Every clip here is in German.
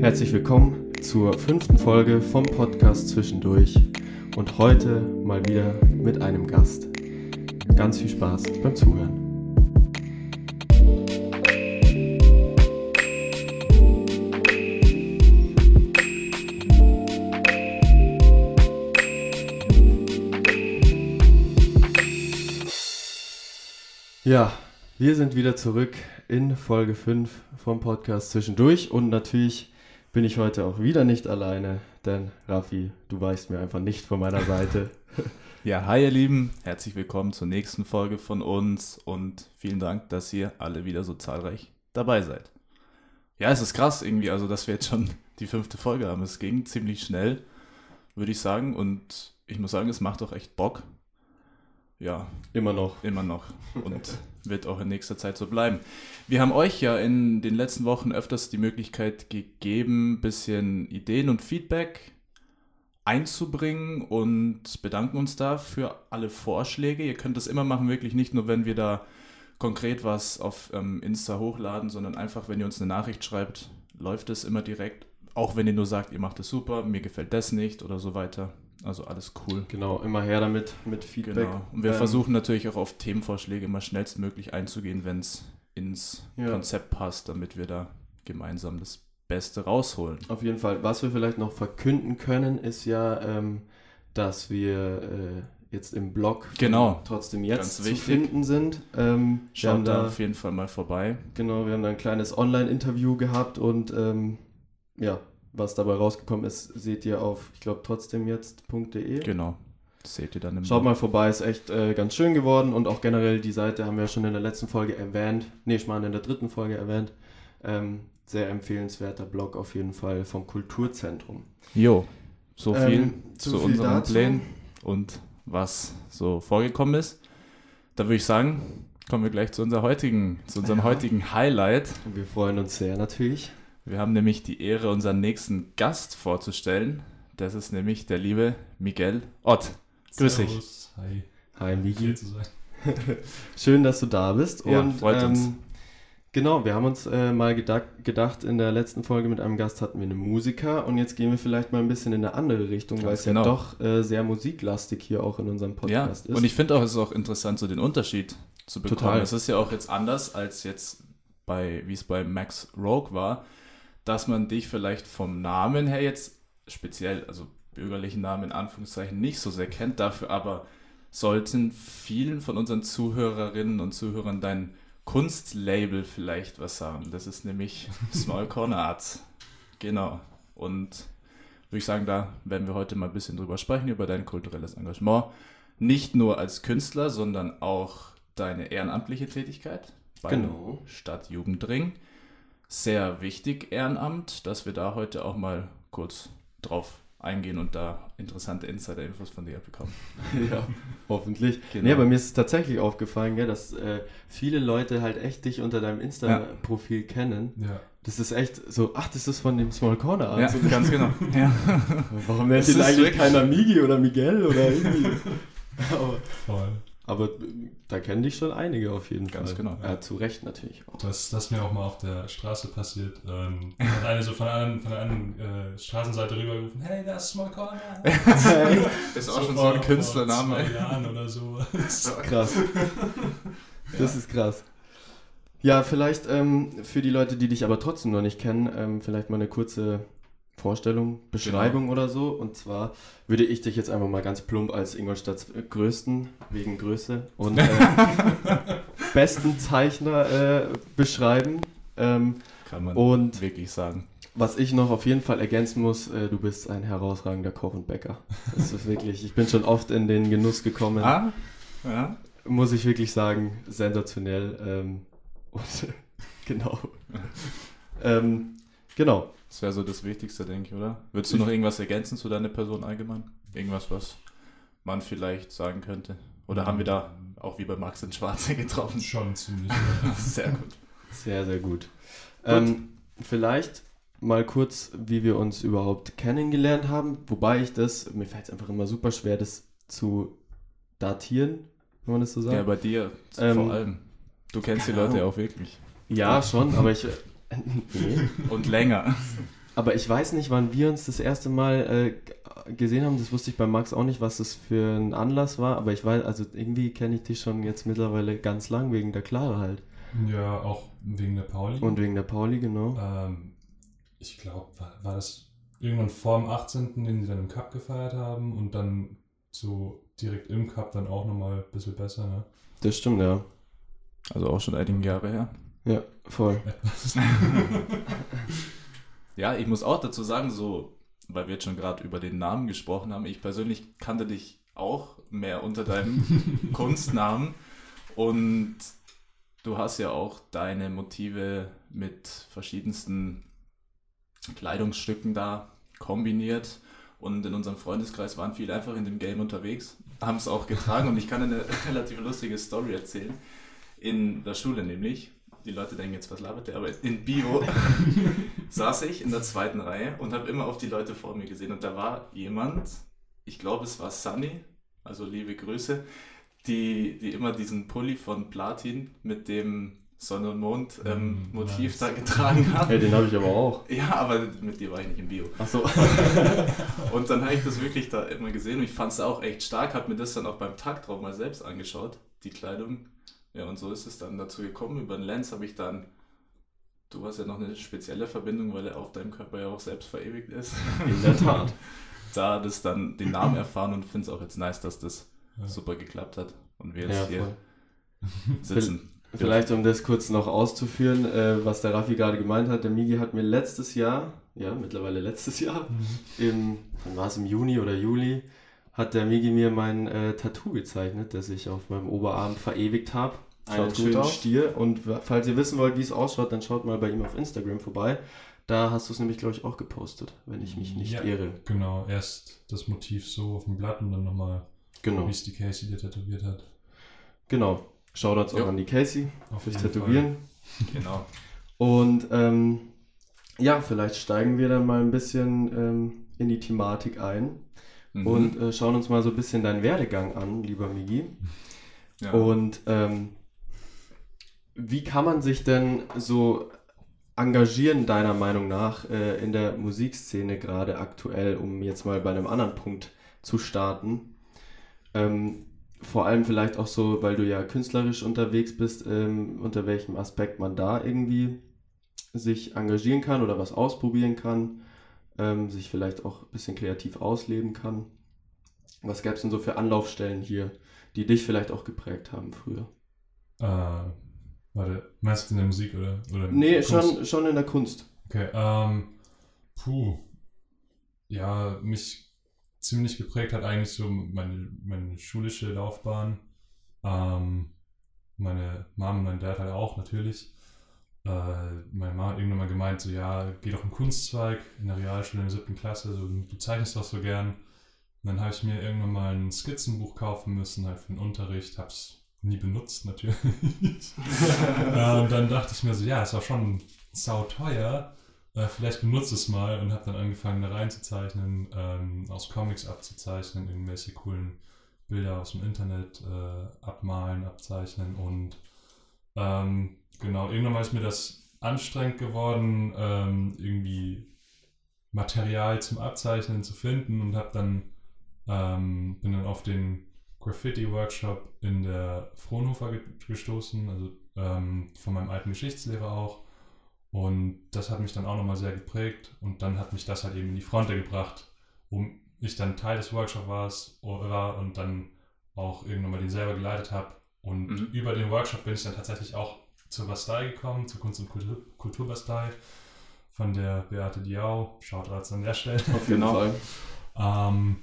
Herzlich willkommen zur fünften Folge vom Podcast Zwischendurch und heute mal wieder mit einem Gast. Ganz viel Spaß beim Zuhören. Ja, wir sind wieder zurück in Folge 5 vom Podcast Zwischendurch und natürlich bin ich heute auch wieder nicht alleine, denn Raffi, du weichst mir einfach nicht von meiner Seite. Ja, hi ihr Lieben, herzlich willkommen zur nächsten Folge von uns und vielen Dank, dass ihr alle wieder so zahlreich dabei seid. Ja, es ist krass irgendwie, also dass wir jetzt schon die fünfte Folge haben. Es ging ziemlich schnell, würde ich sagen, und ich muss sagen, es macht auch echt Bock. Ja, Immer noch. immer noch und wird auch in nächster Zeit so bleiben. Wir haben euch ja in den letzten Wochen öfters die Möglichkeit gegeben, ein bisschen Ideen und Feedback einzubringen und bedanken uns da für alle Vorschläge. Ihr könnt das immer machen, wirklich nicht nur, wenn wir da konkret was auf ähm, Insta hochladen, sondern einfach, wenn ihr uns eine Nachricht schreibt, läuft es immer direkt. Auch wenn ihr nur sagt, ihr macht es super, mir gefällt das nicht oder so weiter. Also alles cool. Genau, immer her damit mit Feedback. Genau. Und wir Ähm, versuchen natürlich auch auf Themenvorschläge immer schnellstmöglich einzugehen, wenn es ins Ja. Konzept passt, damit wir da gemeinsam das Beste rausholen. Auf jeden Fall. Was wir vielleicht noch verkünden können, ist ja, ähm, dass wir äh, jetzt im Blog Genau. trotzdem jetzt zu finden sind. Ähm, Schaut da da auf jeden Fall mal vorbei. Genau, wir haben da ein kleines Online-Interview gehabt und ähm, ja, was dabei rausgekommen ist, seht ihr auf, ich glaube, trotzdem jetzt.de. Genau. Das seht ihr dann im Schaut mal vorbei, ist echt äh, ganz schön geworden und auch generell die Seite haben wir ja schon in der letzten Folge erwähnt. Nee, ich meine in der dritten Folge erwähnt. Ähm, sehr empfehlenswerter Blog auf jeden Fall vom Kulturzentrum. Jo, so viel Ähm, zu so viel unseren dazu. Plänen und was so vorgekommen ist. Da würde ich sagen, kommen wir gleich zu, unserer heutigen, zu unserem Ja. heutigen Highlight. Wir freuen uns sehr natürlich. Wir haben nämlich die Ehre, unseren nächsten Gast vorzustellen. Das ist nämlich der liebe Miguel Ott. Grüß dich. Hi. Hi sein. Schön, dass du da bist. Ja, und, freut uns. ähm, Genau, wir haben uns äh, mal gedacht, gedacht, in der letzten Folge mit einem Gast hatten wir einen Musiker und jetzt gehen wir vielleicht mal ein bisschen in eine andere Richtung, weil es genau. ja doch äh, sehr musiklastig hier auch in unserem Ja, Podcast ist. und ich finde auch, es ist auch interessant, so den Unterschied zu bekommen. Total. Es ist ja auch jetzt anders als jetzt bei, wie es bei Max Rogue war, dass man dich vielleicht vom Namen her jetzt speziell, also bürgerlichen Namen in Anführungszeichen, nicht so sehr kennt, dafür aber sollten vielen von unseren Zuhörerinnen und Zuhörern dein Kunstlabel vielleicht was sagen. Das ist nämlich Small Corner Arts. Genau. Und würde ich sagen, da werden wir heute mal ein bisschen drüber sprechen, über dein kulturelles Engagement. Nicht nur als Künstler, sondern auch deine ehrenamtliche Tätigkeit beim Genau. Stadtjugendring. Sehr wichtig, Ehrenamt, dass wir da heute auch mal kurz drauf eingehen und da interessante Insider-Infos von dir bekommen. ja, hoffentlich. Genau. Nee, aber mir ist tatsächlich aufgefallen, gell, dass äh, viele Leute halt echt dich unter deinem Insta-Profil kennen. Ja. Das ist echt so, ach, das ist von dem Small Corner Ja, Arts. ganz genau. Ja. Warum nennt Es ihn eigentlich wirklich- keiner Migi oder Miguel oder irgendwie? Voll. Aber äh, da kennen dich schon einige auf jeden Ganz Fall. genau. Ja, zu Recht natürlich auch. Das, das ist mir auch mal auf der Straße passiert. Ähm, hat eine so von der anderen, von der anderen äh, Straßenseite rübergerufen, hey, das ist Small Corner. Ist vor- auch schon so ein vor Künstlername. zwei Jahren oder so. Krass. Das ist krass. Ja, vielleicht ähm, für die Leute, die dich aber trotzdem noch nicht kennen, ähm, vielleicht mal eine kurze Vorstellung, Beschreibung Genau. oder so. Und zwar würde ich dich jetzt einfach mal ganz plump als Ingolstadts äh, größten, wegen Größe und äh, besten Zeichner äh, beschreiben. Ähm, Kann man und wirklich sagen. was ich noch auf jeden Fall ergänzen muss, äh, du bist ein herausragender Koch und Bäcker. Das ist wirklich, ich bin schon oft in den Genuss gekommen Ah, ja. muss ich wirklich sagen, sensationell. Ähm, und genau. ähm, genau. Das wäre so das Wichtigste, denke ich, oder? Würdest du noch irgendwas ergänzen zu deiner Person allgemein? Irgendwas, was man vielleicht sagen könnte? Oder haben wir da auch wie bei Max in Schwarze getroffen? Schon ziemlich. Ja. Sehr gut. Sehr, sehr gut. Ähm, vielleicht mal kurz, wie wir uns überhaupt kennengelernt haben. Wobei ich das, mir fällt es einfach immer super schwer, das zu datieren, wenn man das so sagt. Ja, bei dir Ähm, vor allem. Du kennst die Leute Ahnung. auch wirklich. Ja, schon, aber ich. Nee. Und länger. Aber ich weiß nicht, wann wir uns das erste Mal äh, gesehen haben. Das wusste ich bei Max auch nicht, was das für ein Anlass war. Aber ich weiß, also irgendwie kenne ich dich schon jetzt mittlerweile ganz lang wegen der Clara halt. Ja, auch wegen der Pauli. Und wegen der Pauli, genau. Ähm, ich glaube, war, war das irgendwann vor dem 18., den sie dann im Cup gefeiert haben und dann so direkt im Cup dann auch nochmal ein bisschen besser, ne? Das stimmt, ja. Also auch schon einige Jahre her. Ja, voll. Ja, ich muss auch dazu sagen, so, weil wir jetzt schon gerade über den Namen gesprochen haben, ich persönlich kannte dich auch mehr unter deinem Kunstnamen und du hast ja auch deine Motive mit verschiedensten Kleidungsstücken da kombiniert und in unserem Freundeskreis waren viele einfach in dem Game unterwegs, haben es auch getragen und ich kann eine relativ lustige Story erzählen. In der Schule nämlich, die Leute denken jetzt, was labert der, aber in Bio saß ich in der zweiten Reihe und habe immer auf die Leute vor mir gesehen und da war jemand, ich glaube es war Sunny, also liebe Grüße, die, die immer diesen Pulli von Platin mit dem Sonne und Mond ähm, Mm, Motiv nice. da getragen hat. Hey, den habe ich aber auch. Ja, aber mit dir war ich nicht im Bio. Achso. Und dann habe ich das wirklich da immer gesehen und ich fand es auch echt stark, habe mir das dann auch beim Tagtraum mal selbst angeschaut, die Kleidung. Ja, und so ist es dann dazu gekommen. Über den Lens habe ich dann, du hast ja noch eine spezielle Verbindung, weil er auf deinem Körper ja auch selbst verewigt ist. In der Tat. Da das dann den Namen erfahren und finde es auch jetzt nice, dass das Ja. super geklappt hat und wir jetzt Ja, hier sitzen. Vielleicht, um das kurz noch auszuführen, äh, was der Raffi gerade gemeint hat, der Migi hat mir letztes Jahr, ja, mittlerweile letztes Jahr, Mhm. im, war es, im Juni oder Juli, hat der Migi mir mein äh, Tattoo gezeichnet, das ich auf meinem Oberarm verewigt habe. Schaut Einen gut schönen aus. Stier. Und falls ihr wissen wollt, wie es ausschaut, dann schaut mal bei ihm auf Instagram vorbei. Da hast du es nämlich, glaube ich, auch gepostet, wenn ich mich nicht Ja. irre. Genau, erst das Motiv so auf dem Blatt und dann nochmal, Genau. wie es die Casey dir tätowiert hat. Genau. Shoutouts auch Jo. an die Casey Auf fürs Tätowieren. Genau. Und ähm, ja, vielleicht steigen wir dann mal ein bisschen ähm, in die Thematik ein Mhm. und äh, schauen uns mal so ein bisschen deinen Werdegang an, lieber Migi. ja. Und ähm, wie kann man sich denn so engagieren, deiner Meinung nach, äh, in der Musikszene gerade aktuell, um jetzt mal bei einem anderen Punkt zu starten? Ähm, vor allem vielleicht auch so, weil du ja künstlerisch unterwegs bist, ähm, unter welchem Aspekt man da irgendwie sich engagieren kann oder was ausprobieren kann, ähm, sich vielleicht auch ein bisschen kreativ ausleben kann. Was gäbe es denn so für Anlaufstellen hier, die dich vielleicht auch geprägt haben früher? Äh, warte, meinst du in der Musik oder? oder Nee, schon, schon in der Kunst. Okay, ähm, puh. Ja, mich ziemlich geprägt hat eigentlich so meine, meine schulische Laufbahn. Ähm, meine Mom und mein Dad halt auch natürlich. Äh, meine Mama hat irgendwann mal gemeint, so ja, geh doch einen Kunstzweig in der Realschule in der siebten Klasse, so, du zeichnest doch so gern. Und dann habe ich mir irgendwann mal ein Skizzenbuch kaufen müssen, halt für den Unterricht, hab's nie benutzt natürlich. äh, und dann dachte ich mir so, ja, ist auch schon sau teuer. Äh, vielleicht benutze es mal und habe dann angefangen, da reinzuzeichnen, ähm, aus Comics abzuzeichnen, irgendwelche coolen Bilder aus dem Internet äh, abmalen, abzeichnen und ähm, genau, irgendwann mal ist mir das anstrengend geworden, ähm, irgendwie Material zum Abzeichnen zu finden und habe dann ähm, bin dann auf den Graffiti-Workshop in der Fraunhofer ge gestoßen, also ähm, von meinem alten Geschichtslehrer auch. Und das hat mich dann auch nochmal sehr geprägt und dann hat mich das halt eben in die Fronte gebracht, um ich dann Teil des Workshops war und dann auch irgendwann mal den selber geleitet habe. Und Mhm. über den Workshop bin ich dann tatsächlich auch zur Bastei gekommen, zur Kunst- und Kultur Kulturbastei von der Beate Diau. Shoutouts an der Stelle. Auf jeden Genau. Fall. Ähm,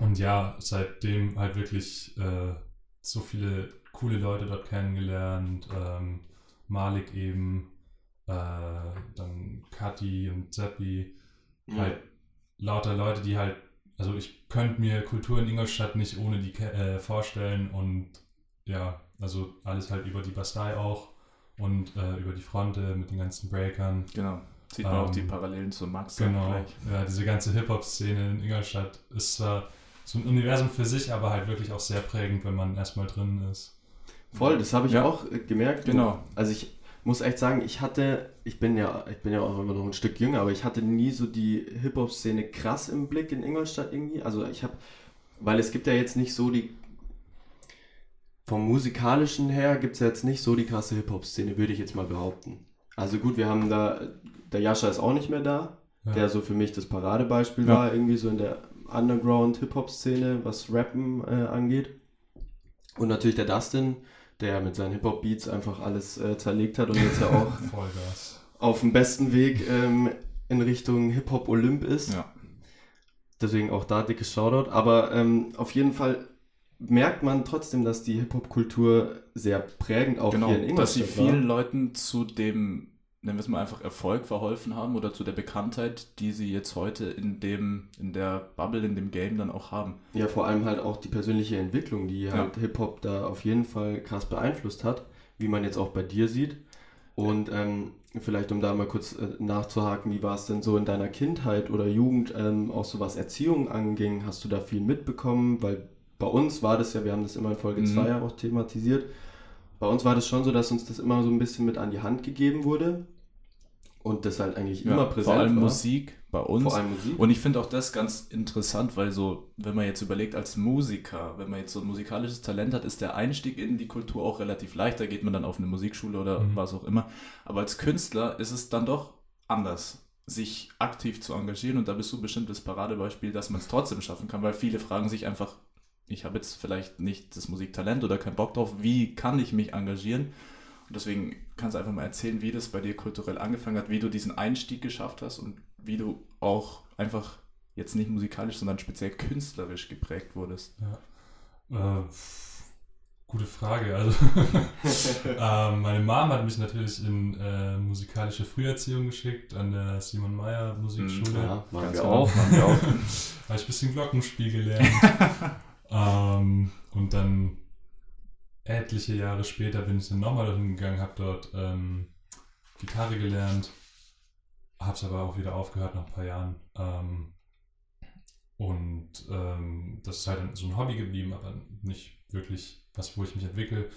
und ja, seitdem halt wirklich äh, so viele coole Leute dort kennengelernt. Ähm, Malik eben, äh, dann Kati und Seppi. Halt lauter Leute, die halt, also ich könnte mir Kultur in Ingolstadt nicht ohne die äh, vorstellen und ja, also alles halt über die Bastei auch und äh, über die Fronte mit den ganzen Breakern. Genau. Sieht man auch Ähm, die Parallelen zu Max. Genau, ja, diese ganze Hip-Hop-Szene in Ingolstadt ist zwar so ein Universum für sich, aber halt wirklich auch sehr prägend, wenn man erstmal drin ist. Voll, das habe ich Ja. auch äh, gemerkt. Genau. Also ich muss echt sagen, ich hatte, ich bin ja, ich bin ja auch immer noch ein Stück jünger, aber ich hatte nie so die Hip-Hop-Szene krass im Blick in Ingolstadt irgendwie. Also ich habe, weil es gibt ja jetzt nicht so die, vom musikalischen her gibt es ja jetzt nicht so die krasse Hip-Hop-Szene, würde ich jetzt mal behaupten. Also gut, wir haben da, der Jascha ist auch nicht mehr da, ja. der so für mich das Paradebeispiel ja. war, irgendwie so in der Underground-Hip-Hop-Szene, was Rappen äh, angeht. Und natürlich der Dustin, der mit seinen Hip-Hop-Beats einfach alles äh, zerlegt hat und jetzt ja auch auf dem besten Weg ähm, in Richtung Hip-Hop-Olymp ist. Ja. Deswegen auch da dickes Shoutout. Aber ähm, auf jeden Fall merkt man trotzdem, dass die Hip-Hop-Kultur sehr prägend auch genau, hier in Ingolstadt Dass sie vielen Leuten zu dem nennen wir es mal einfach Erfolg verholfen haben oder zu der Bekanntheit, die sie jetzt heute in dem, in der Bubble, in dem Game dann auch haben. Ja, vor allem halt auch die persönliche Entwicklung, die ja. halt Hip-Hop da auf jeden Fall krass beeinflusst hat, wie man jetzt auch bei dir sieht. Und ähm, vielleicht um da mal kurz äh, nachzuhaken, wie war es denn so in deiner Kindheit oder Jugend, ähm, auch so was Erziehung anging? Hast du da viel mitbekommen? Weil bei uns war das ja, wir haben das immer in Folge 2 mhm. ja auch thematisiert, bei uns war das schon so, dass uns das immer so ein bisschen mit an die Hand gegeben wurde und das halt eigentlich ja, immer präsent Vor allem war. Musik bei uns. Vor allem Musik. Und ich finde auch das ganz interessant, weil so, wenn man jetzt überlegt als Musiker, wenn man jetzt so ein musikalisches Talent hat, ist der Einstieg in die Kultur auch relativ leicht. Da geht man dann auf eine Musikschule oder mhm. was auch immer. Aber als Künstler ist es dann doch anders, sich aktiv zu engagieren. Und da bist du bestimmt das Paradebeispiel, dass man es trotzdem schaffen kann, weil viele fragen sich einfach, ich habe jetzt vielleicht nicht das Musiktalent oder keinen Bock drauf, wie kann ich mich engagieren? Und deswegen kannst du einfach mal erzählen, wie das bei dir kulturell angefangen hat, wie du diesen Einstieg geschafft hast und wie du auch einfach jetzt nicht musikalisch, sondern speziell künstlerisch geprägt wurdest. Ja. Äh, gute Frage. Also äh, meine Mom hat mich natürlich in äh, musikalische Früherziehung geschickt an der Simon Meyer Musikschule. Ja, machen wir auch. Machen wir auch. habe ich ein bisschen Glockenspiel gelernt. Ähm, und dann etliche Jahre später bin ich dann nochmal dahin gegangen, habe dort ähm, Gitarre gelernt, habe es aber auch wieder aufgehört nach ein paar Jahren. Ähm, und ähm, das ist halt so ein Hobby geblieben, aber nicht wirklich was, wo ich mich entwickle.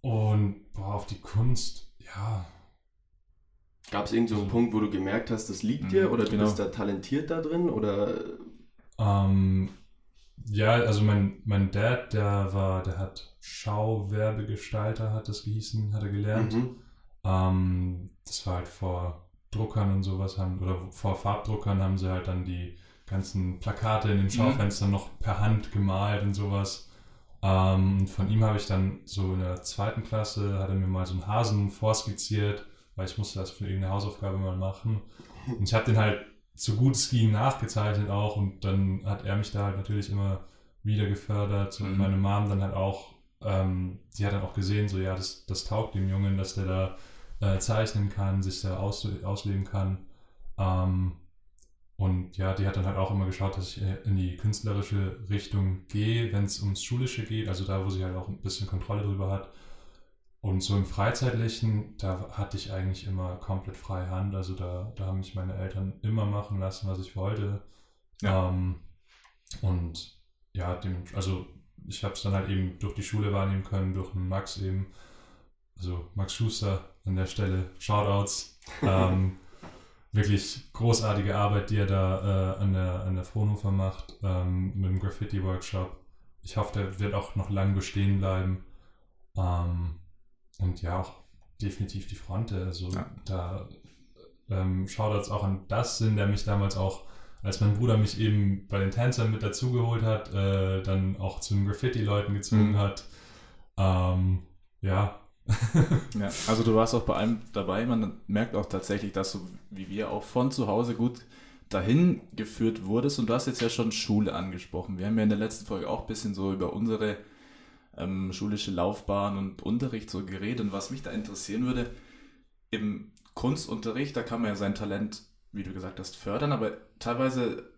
Und boah, auf die Kunst, ja. Gab es irgendeinen so also, Punkt, wo du gemerkt hast, das liegt dir oder du genau. bist da talentiert da drin? Oder? Ähm, ja, also mein, mein Dad, der war, der hat Schauwerbegestalter, hat das gehießen, hat er gelernt. Mhm. Ähm, das war halt vor Druckern und sowas haben, oder vor Farbdruckern haben sie halt dann die ganzen Plakate in den mhm. Schaufenstern mhm. noch per Hand gemalt und sowas. Ähm, von ihm habe ich dann so in der zweiten Klasse, hat er mir mal so einen Hasen vorskizziert, weil ich musste das für irgendeine Hausaufgabe mal machen. Und ich habe den halt so gut es ging nachgezeichnet auch und dann hat er mich da halt natürlich immer wieder gefördert und mhm. meine Mom dann halt auch, ähm, die hat dann auch gesehen, so ja, das, das taugt dem Jungen, dass der da äh, zeichnen kann, sich da aus, ausleben kann. Ähm, und ja, die hat dann halt auch immer geschaut, dass ich in die künstlerische Richtung gehe, wenn es ums Schulische geht, also da, wo sie halt auch ein bisschen Kontrolle drüber hat. Und so im Freizeitlichen, da hatte ich eigentlich immer komplett freie Hand. Also da, da haben mich meine Eltern immer machen lassen, was ich wollte. Ja. Ähm, und ja, dem, also ich habe es dann halt eben durch die Schule wahrnehmen können, durch den Max eben. Also Max Schuster an der Stelle, Shoutouts. ähm, wirklich großartige Arbeit, die er da äh, an, der, an der Fraunhofer macht, ähm, mit dem Graffiti-Workshop. Ich hoffe, der wird auch noch lang bestehen bleiben. Ähm, und ja, auch definitiv die Fronte. Also ja. da ähm, Shoutouts auch an das Sinn, der mich damals auch, als mein Bruder mich eben bei den Tänzern mit dazugeholt hat, äh, dann auch zu den Graffiti-Leuten gezwungen mhm. hat. Ähm, ja. ja. Also du warst auch bei allem dabei. Man merkt auch tatsächlich, dass du, wie wir, auch von zu Hause gut dahin geführt wurdest. Und du hast jetzt ja schon Schule angesprochen. Wir haben ja in der letzten Folge auch ein bisschen so über unsere ähm, schulische Laufbahn und Unterricht so geredet. Und was mich da interessieren würde, im Kunstunterricht, da kann man ja sein Talent, wie du gesagt hast, fördern, aber teilweise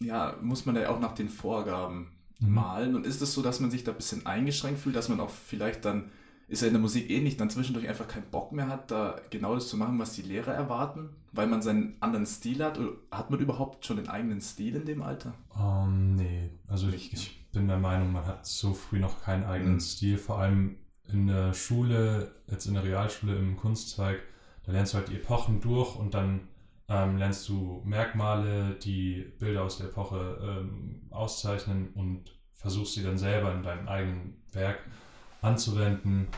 ja, muss man ja auch nach den Vorgaben mhm. malen. Und ist es so, dass man sich da ein bisschen eingeschränkt fühlt, dass man auch vielleicht dann, ist ja in der Musik ähnlich, dann zwischendurch einfach keinen Bock mehr hat, da genau das zu machen, was die Lehrer erwarten, weil man seinen anderen Stil hat? Oder hat man überhaupt schon den eigenen Stil in dem Alter? Um, ähm, nee, also ich, ich bin der Meinung, man hat so früh noch keinen eigenen mhm. Stil. Vor allem in der Schule, jetzt in der Realschule im Kunstzweig, da lernst du halt die Epochen durch und dann ähm, lernst du Merkmale, die Bilder aus der Epoche ähm, auszeichnen und versuchst sie dann selber in deinem eigenen Werk anzuwenden.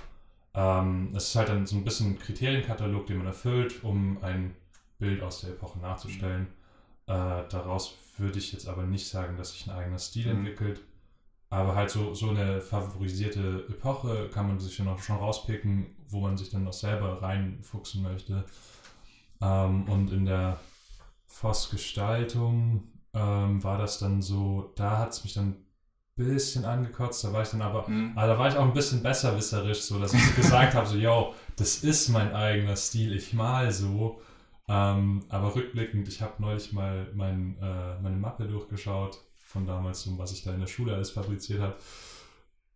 Ähm, es ist halt dann so ein bisschen ein Kriterienkatalog, den man erfüllt, um ein Bild aus der Epoche nachzustellen. Äh, daraus würde ich jetzt aber nicht sagen, dass sich ein eigener Stil mhm. entwickelt. Aber halt so, so eine favorisierte Epoche kann man sich ja noch schon rauspicken, wo man sich dann noch selber reinfuchsen möchte. Ähm, und in der Voss-Gestaltung ähm, war das dann so, da hat es mich dann ein bisschen angekotzt, da war ich dann aber, mhm. aber da war ich auch ein bisschen besserwisserisch, so dass ich gesagt habe, so, yo, das ist mein eigener Stil, ich mal so. Ähm, aber rückblickend, ich habe neulich mal mein, äh, meine Mappe durchgeschaut von damals, was ich da in der Schule alles fabriziert habe.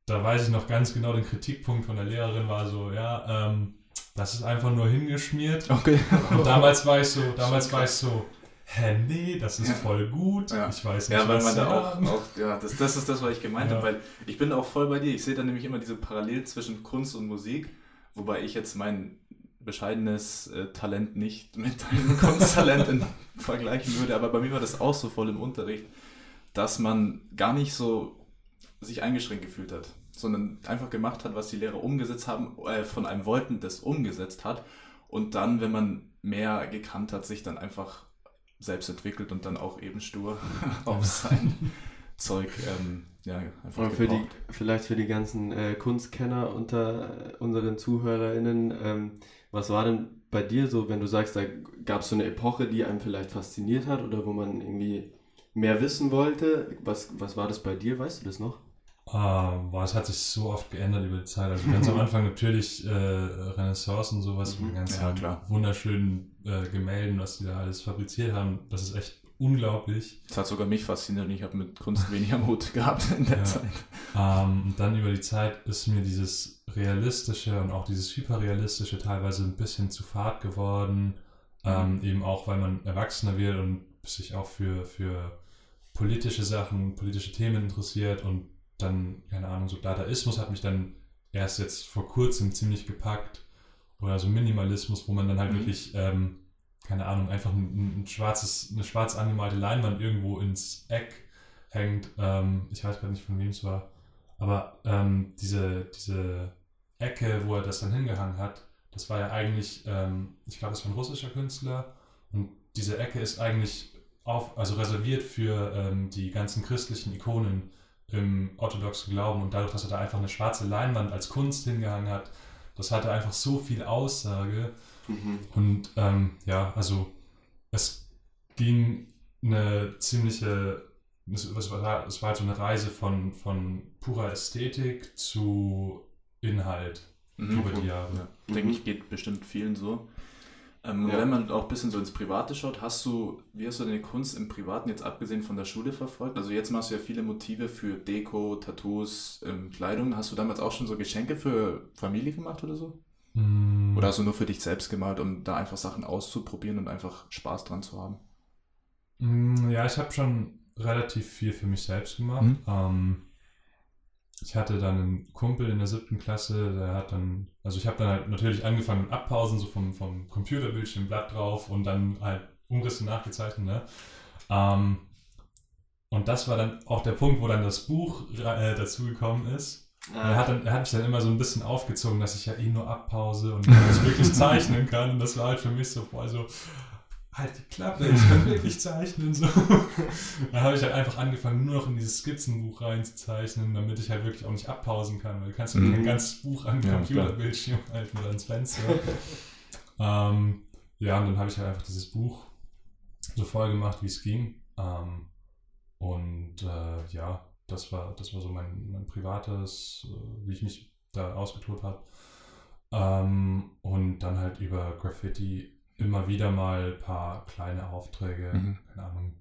Da weiß ich noch ganz genau, den Kritikpunkt von der Lehrerin war so, ja, ähm, das ist einfach nur hingeschmiert. Okay. Und damals war ich so, damals war ich so, hä, nee, das ist ja. voll gut. Ja. Ich weiß nicht, ja, weil man da auch, auch, ja, das, das ist das, was ich gemeint ja. habe, weil ich bin auch voll bei dir. Ich sehe da nämlich immer diese Parallelen zwischen Kunst und Musik, wobei ich jetzt mein bescheidenes äh, Talent nicht mit deinem Kunsttalent vergleichen würde, aber bei mir war das auch so voll im Unterricht, dass man gar nicht so sich eingeschränkt gefühlt hat, sondern einfach gemacht hat, was die Lehrer umgesetzt haben, äh, von einem wollten, das umgesetzt hat. Und dann, wenn man mehr gekannt hat, sich dann einfach selbst entwickelt und dann auch eben stur auf sein Zeug ähm, ja, einfach für die, Vielleicht für die ganzen äh, Kunstkenner unter unseren ZuhörerInnen, ähm, was war denn bei dir so, wenn du sagst, da gab es so eine Epoche, die einem vielleicht fasziniert hat oder wo man irgendwie mehr wissen wollte? Was, was war das bei dir? Weißt du das noch? Uh, boah, es hat sich so oft geändert über die Zeit. Also ganz am Anfang natürlich äh, Renaissance und sowas mhm. mit ganz ja, wunderschönen äh, Gemälden, was die da alles fabriziert haben. Das ist echt unglaublich. Das hat sogar mich fasziniert und ich habe mit Kunst weniger Mut gehabt in der ja. Zeit. Ähm, dann über die Zeit ist mir dieses realistische und auch dieses hyperrealistische teilweise ein bisschen zu fad geworden. Mhm. Ähm, eben auch, weil man erwachsener wird und sich auch für, für politische Sachen, politische Themen interessiert und dann, keine Ahnung, so Dadaismus hat mich dann erst jetzt vor kurzem ziemlich gepackt. Oder so Minimalismus, wo man dann halt mhm. wirklich ähm, keine Ahnung, einfach ein, ein, schwarzes, eine schwarz angemalte Leinwand irgendwo ins Eck hängt. Ähm, ich weiß gerade nicht, von wem es war. Aber ähm, diese, diese Ecke, wo er das dann hingehangen hat, das war ja eigentlich, ähm, ich glaube, das war ein russischer Künstler. Und diese Ecke ist eigentlich auf, also reserviert für ähm, die ganzen christlichen Ikonen im orthodoxen Glauben. Und dadurch, dass er da einfach eine schwarze Leinwand als Kunst hingehangen hat, das hatte einfach so viel Aussage. Mhm. Und ähm, ja, also es ging eine ziemliche, es, war, es war halt so eine Reise von, von purer Ästhetik zu Inhalt mhm. über die Jahre. Ja. Mhm. Denke ich, geht bestimmt vielen so. Ähm, ja. Wenn man auch ein bisschen so ins Private schaut, hast du, wie hast du deine Kunst im Privaten jetzt abgesehen von der Schule verfolgt? Also jetzt machst du ja viele Motive für Deko, Tattoos, ähm, Kleidung. Hast du damals auch schon so Geschenke für Familie gemacht oder so? Mm. Oder hast du nur für dich selbst gemalt, um da einfach Sachen auszuprobieren und einfach Spaß dran zu haben? Mm, ja, ich habe schon relativ viel für mich selbst gemacht. Mhm. Ähm, ich hatte dann einen Kumpel in der siebten Klasse, der hat dann, also ich habe dann halt natürlich angefangen mit Abpausen, so vom, vom Computerbildschirm Blatt drauf und dann halt Umrisse nachgezeichnet, ne? Ähm, und das war dann auch der Punkt, wo dann das Buch äh, dazugekommen ist. Ah. Er, hat dann, er hat mich dann immer so ein bisschen aufgezogen, dass ich ja eh nur abpause und nicht wirklich zeichnen kann. Und das war halt für mich so, boah, so, halt die Klappe, ich kann wirklich zeichnen. So. Dann habe ich halt einfach angefangen, nur noch in dieses Skizzenbuch reinzuzeichnen, damit ich halt wirklich auch nicht abpausen kann. Weil du kannst ja mhm. ein ganzes Buch an ja, Computerbildschirm halten oder ans Fenster. ähm, ja, und dann habe ich halt einfach dieses Buch so voll gemacht, wie es ging. Ähm, und äh, ja, das war, das war so mein, mein privates, äh, wie ich mich da ausgetobt habe. Ähm, und dann halt über Graffiti immer wieder mal ein paar kleine Aufträge, mhm. keine Ahnung,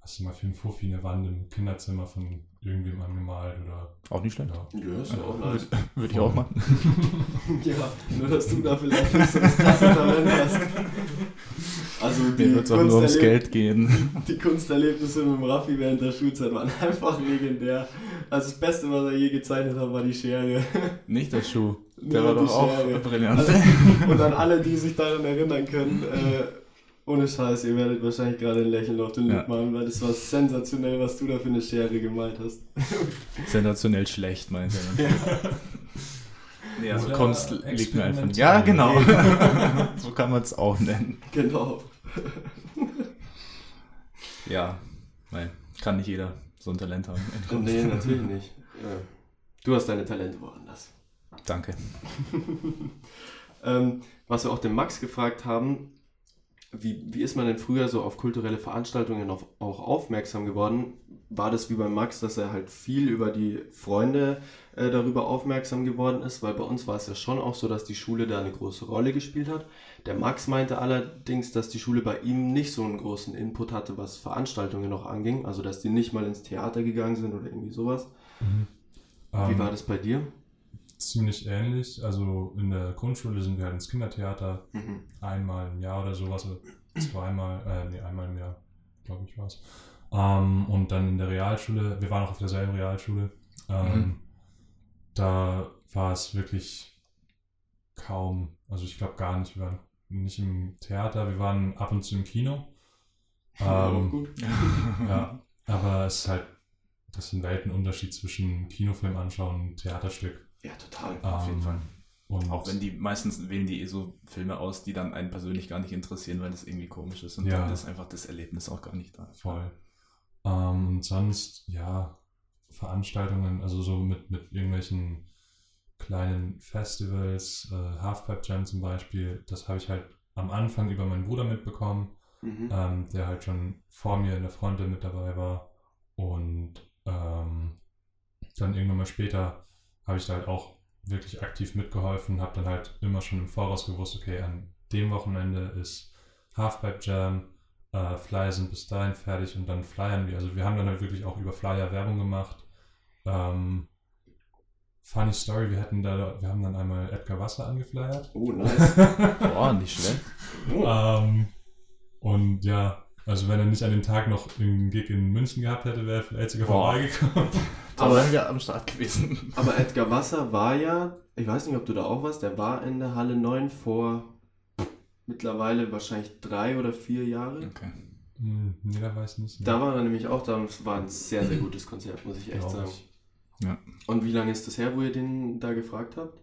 hast du mal für einen Fuffi eine Wand im Kinderzimmer von irgendwem angemalt oder Auch nicht schlecht. ja. Ja, ist auch nice. Würde ich auch machen. Ja, nur dass du da vielleicht nicht so das krasse Talent hast. Also die, Mir wird es auch nur ums Geld gehen. die Kunsterlebnisse mit dem Raffi während der Schulzeit waren einfach legendär. Also das Beste, was er je gezeichnet hat, war die Schere. Nicht der Schuh. Der Nur war doch auch Schere. brillant. Also, und an alle, die sich daran erinnern können, äh, ohne Scheiß, ihr werdet wahrscheinlich gerade ein Lächeln auf den Ja. Lippen haben, weil das war sensationell, was du da für eine Schere gemalt hast. Sensationell schlecht, meint er. Nee, also Oder Kunst liegt mir einfach. Ja, genau. so kann man es auch nennen. Genau. Ja, weil kann nicht jeder so ein Talent haben. Nee, natürlich nicht. Ja. Du hast deine Talente woanders. Danke. Ähm, was wir auch den Max gefragt haben, wie, wie ist man denn früher so auf kulturelle Veranstaltungen auf, auch aufmerksam geworden? War das wie bei Max, dass er halt viel über die Freunde äh, darüber aufmerksam geworden ist? Weil bei uns war es ja schon auch so, dass die Schule da eine große Rolle gespielt hat. Der Max meinte allerdings, dass die Schule bei ihm nicht so einen großen Input hatte, was Veranstaltungen noch anging. Also, dass die nicht mal ins Theater gegangen sind oder irgendwie sowas. Wie Ähm, war das bei dir? Ziemlich ähnlich. Also in der Grundschule sind wir halt ins Kindertheater Mhm. einmal im Jahr oder sowas, oder zweimal, äh, nee, einmal im Jahr, glaube ich, war es. Ähm, und dann in der Realschule, wir waren auch auf derselben Realschule, ähm, Mhm. da war es wirklich kaum, also ich glaube gar nicht, wir waren nicht im Theater, wir waren ab und zu im Kino. Ähm, gut. ja, aber es ist halt, das ist ein Weltenunterschied zwischen Kinofilm anschauen und Theaterstück. Ja, total. Auf jeden Ähm, Fall. Und Auch wenn die meistens wählen die eh so Filme aus, die dann einen persönlich gar nicht interessieren, weil das irgendwie komisch ist und Ja. dann ist einfach das Erlebnis auch gar nicht da. Voll. Ähm, und sonst, ja, Veranstaltungen, also so mit, mit irgendwelchen kleinen Festivals, äh, Halfpipe Jam zum Beispiel, das habe ich halt am Anfang über meinen Bruder mitbekommen, Mhm. ähm, der halt schon vor mir in der Fronte mit dabei war. Und ähm, dann irgendwann mal später habe ich da halt auch wirklich aktiv mitgeholfen, habe dann halt immer schon im Voraus gewusst, okay, an dem Wochenende ist Halfpipe Jam, äh, Flyer sind bis dahin fertig und dann flyern wir. Also wir haben dann halt wirklich auch über Flyer Werbung gemacht. Ähm, funny Story, wir hatten da, wir haben dann einmal Edgar Wasser angeflyert. Oh, nice. Boah, nicht schlecht. Ähm, und ja, also wenn er nicht an dem Tag noch einen Gig in München gehabt hätte, wäre er vielleicht sogar vorbeigekommen. Da Aber- wären wir am Start gewesen. Aber Edgar Wasser war ja, ich weiß nicht, ob du da auch warst, der war in der Halle 9 vor mittlerweile wahrscheinlich drei oder vier Jahre. Okay. Hm, nee, da weiß ich nicht. Da war er nämlich auch da und es war ein sehr, sehr gutes Konzert, muss ich echt Glaub sagen. ich. Und wie lange ist das her, wo ihr den da gefragt habt?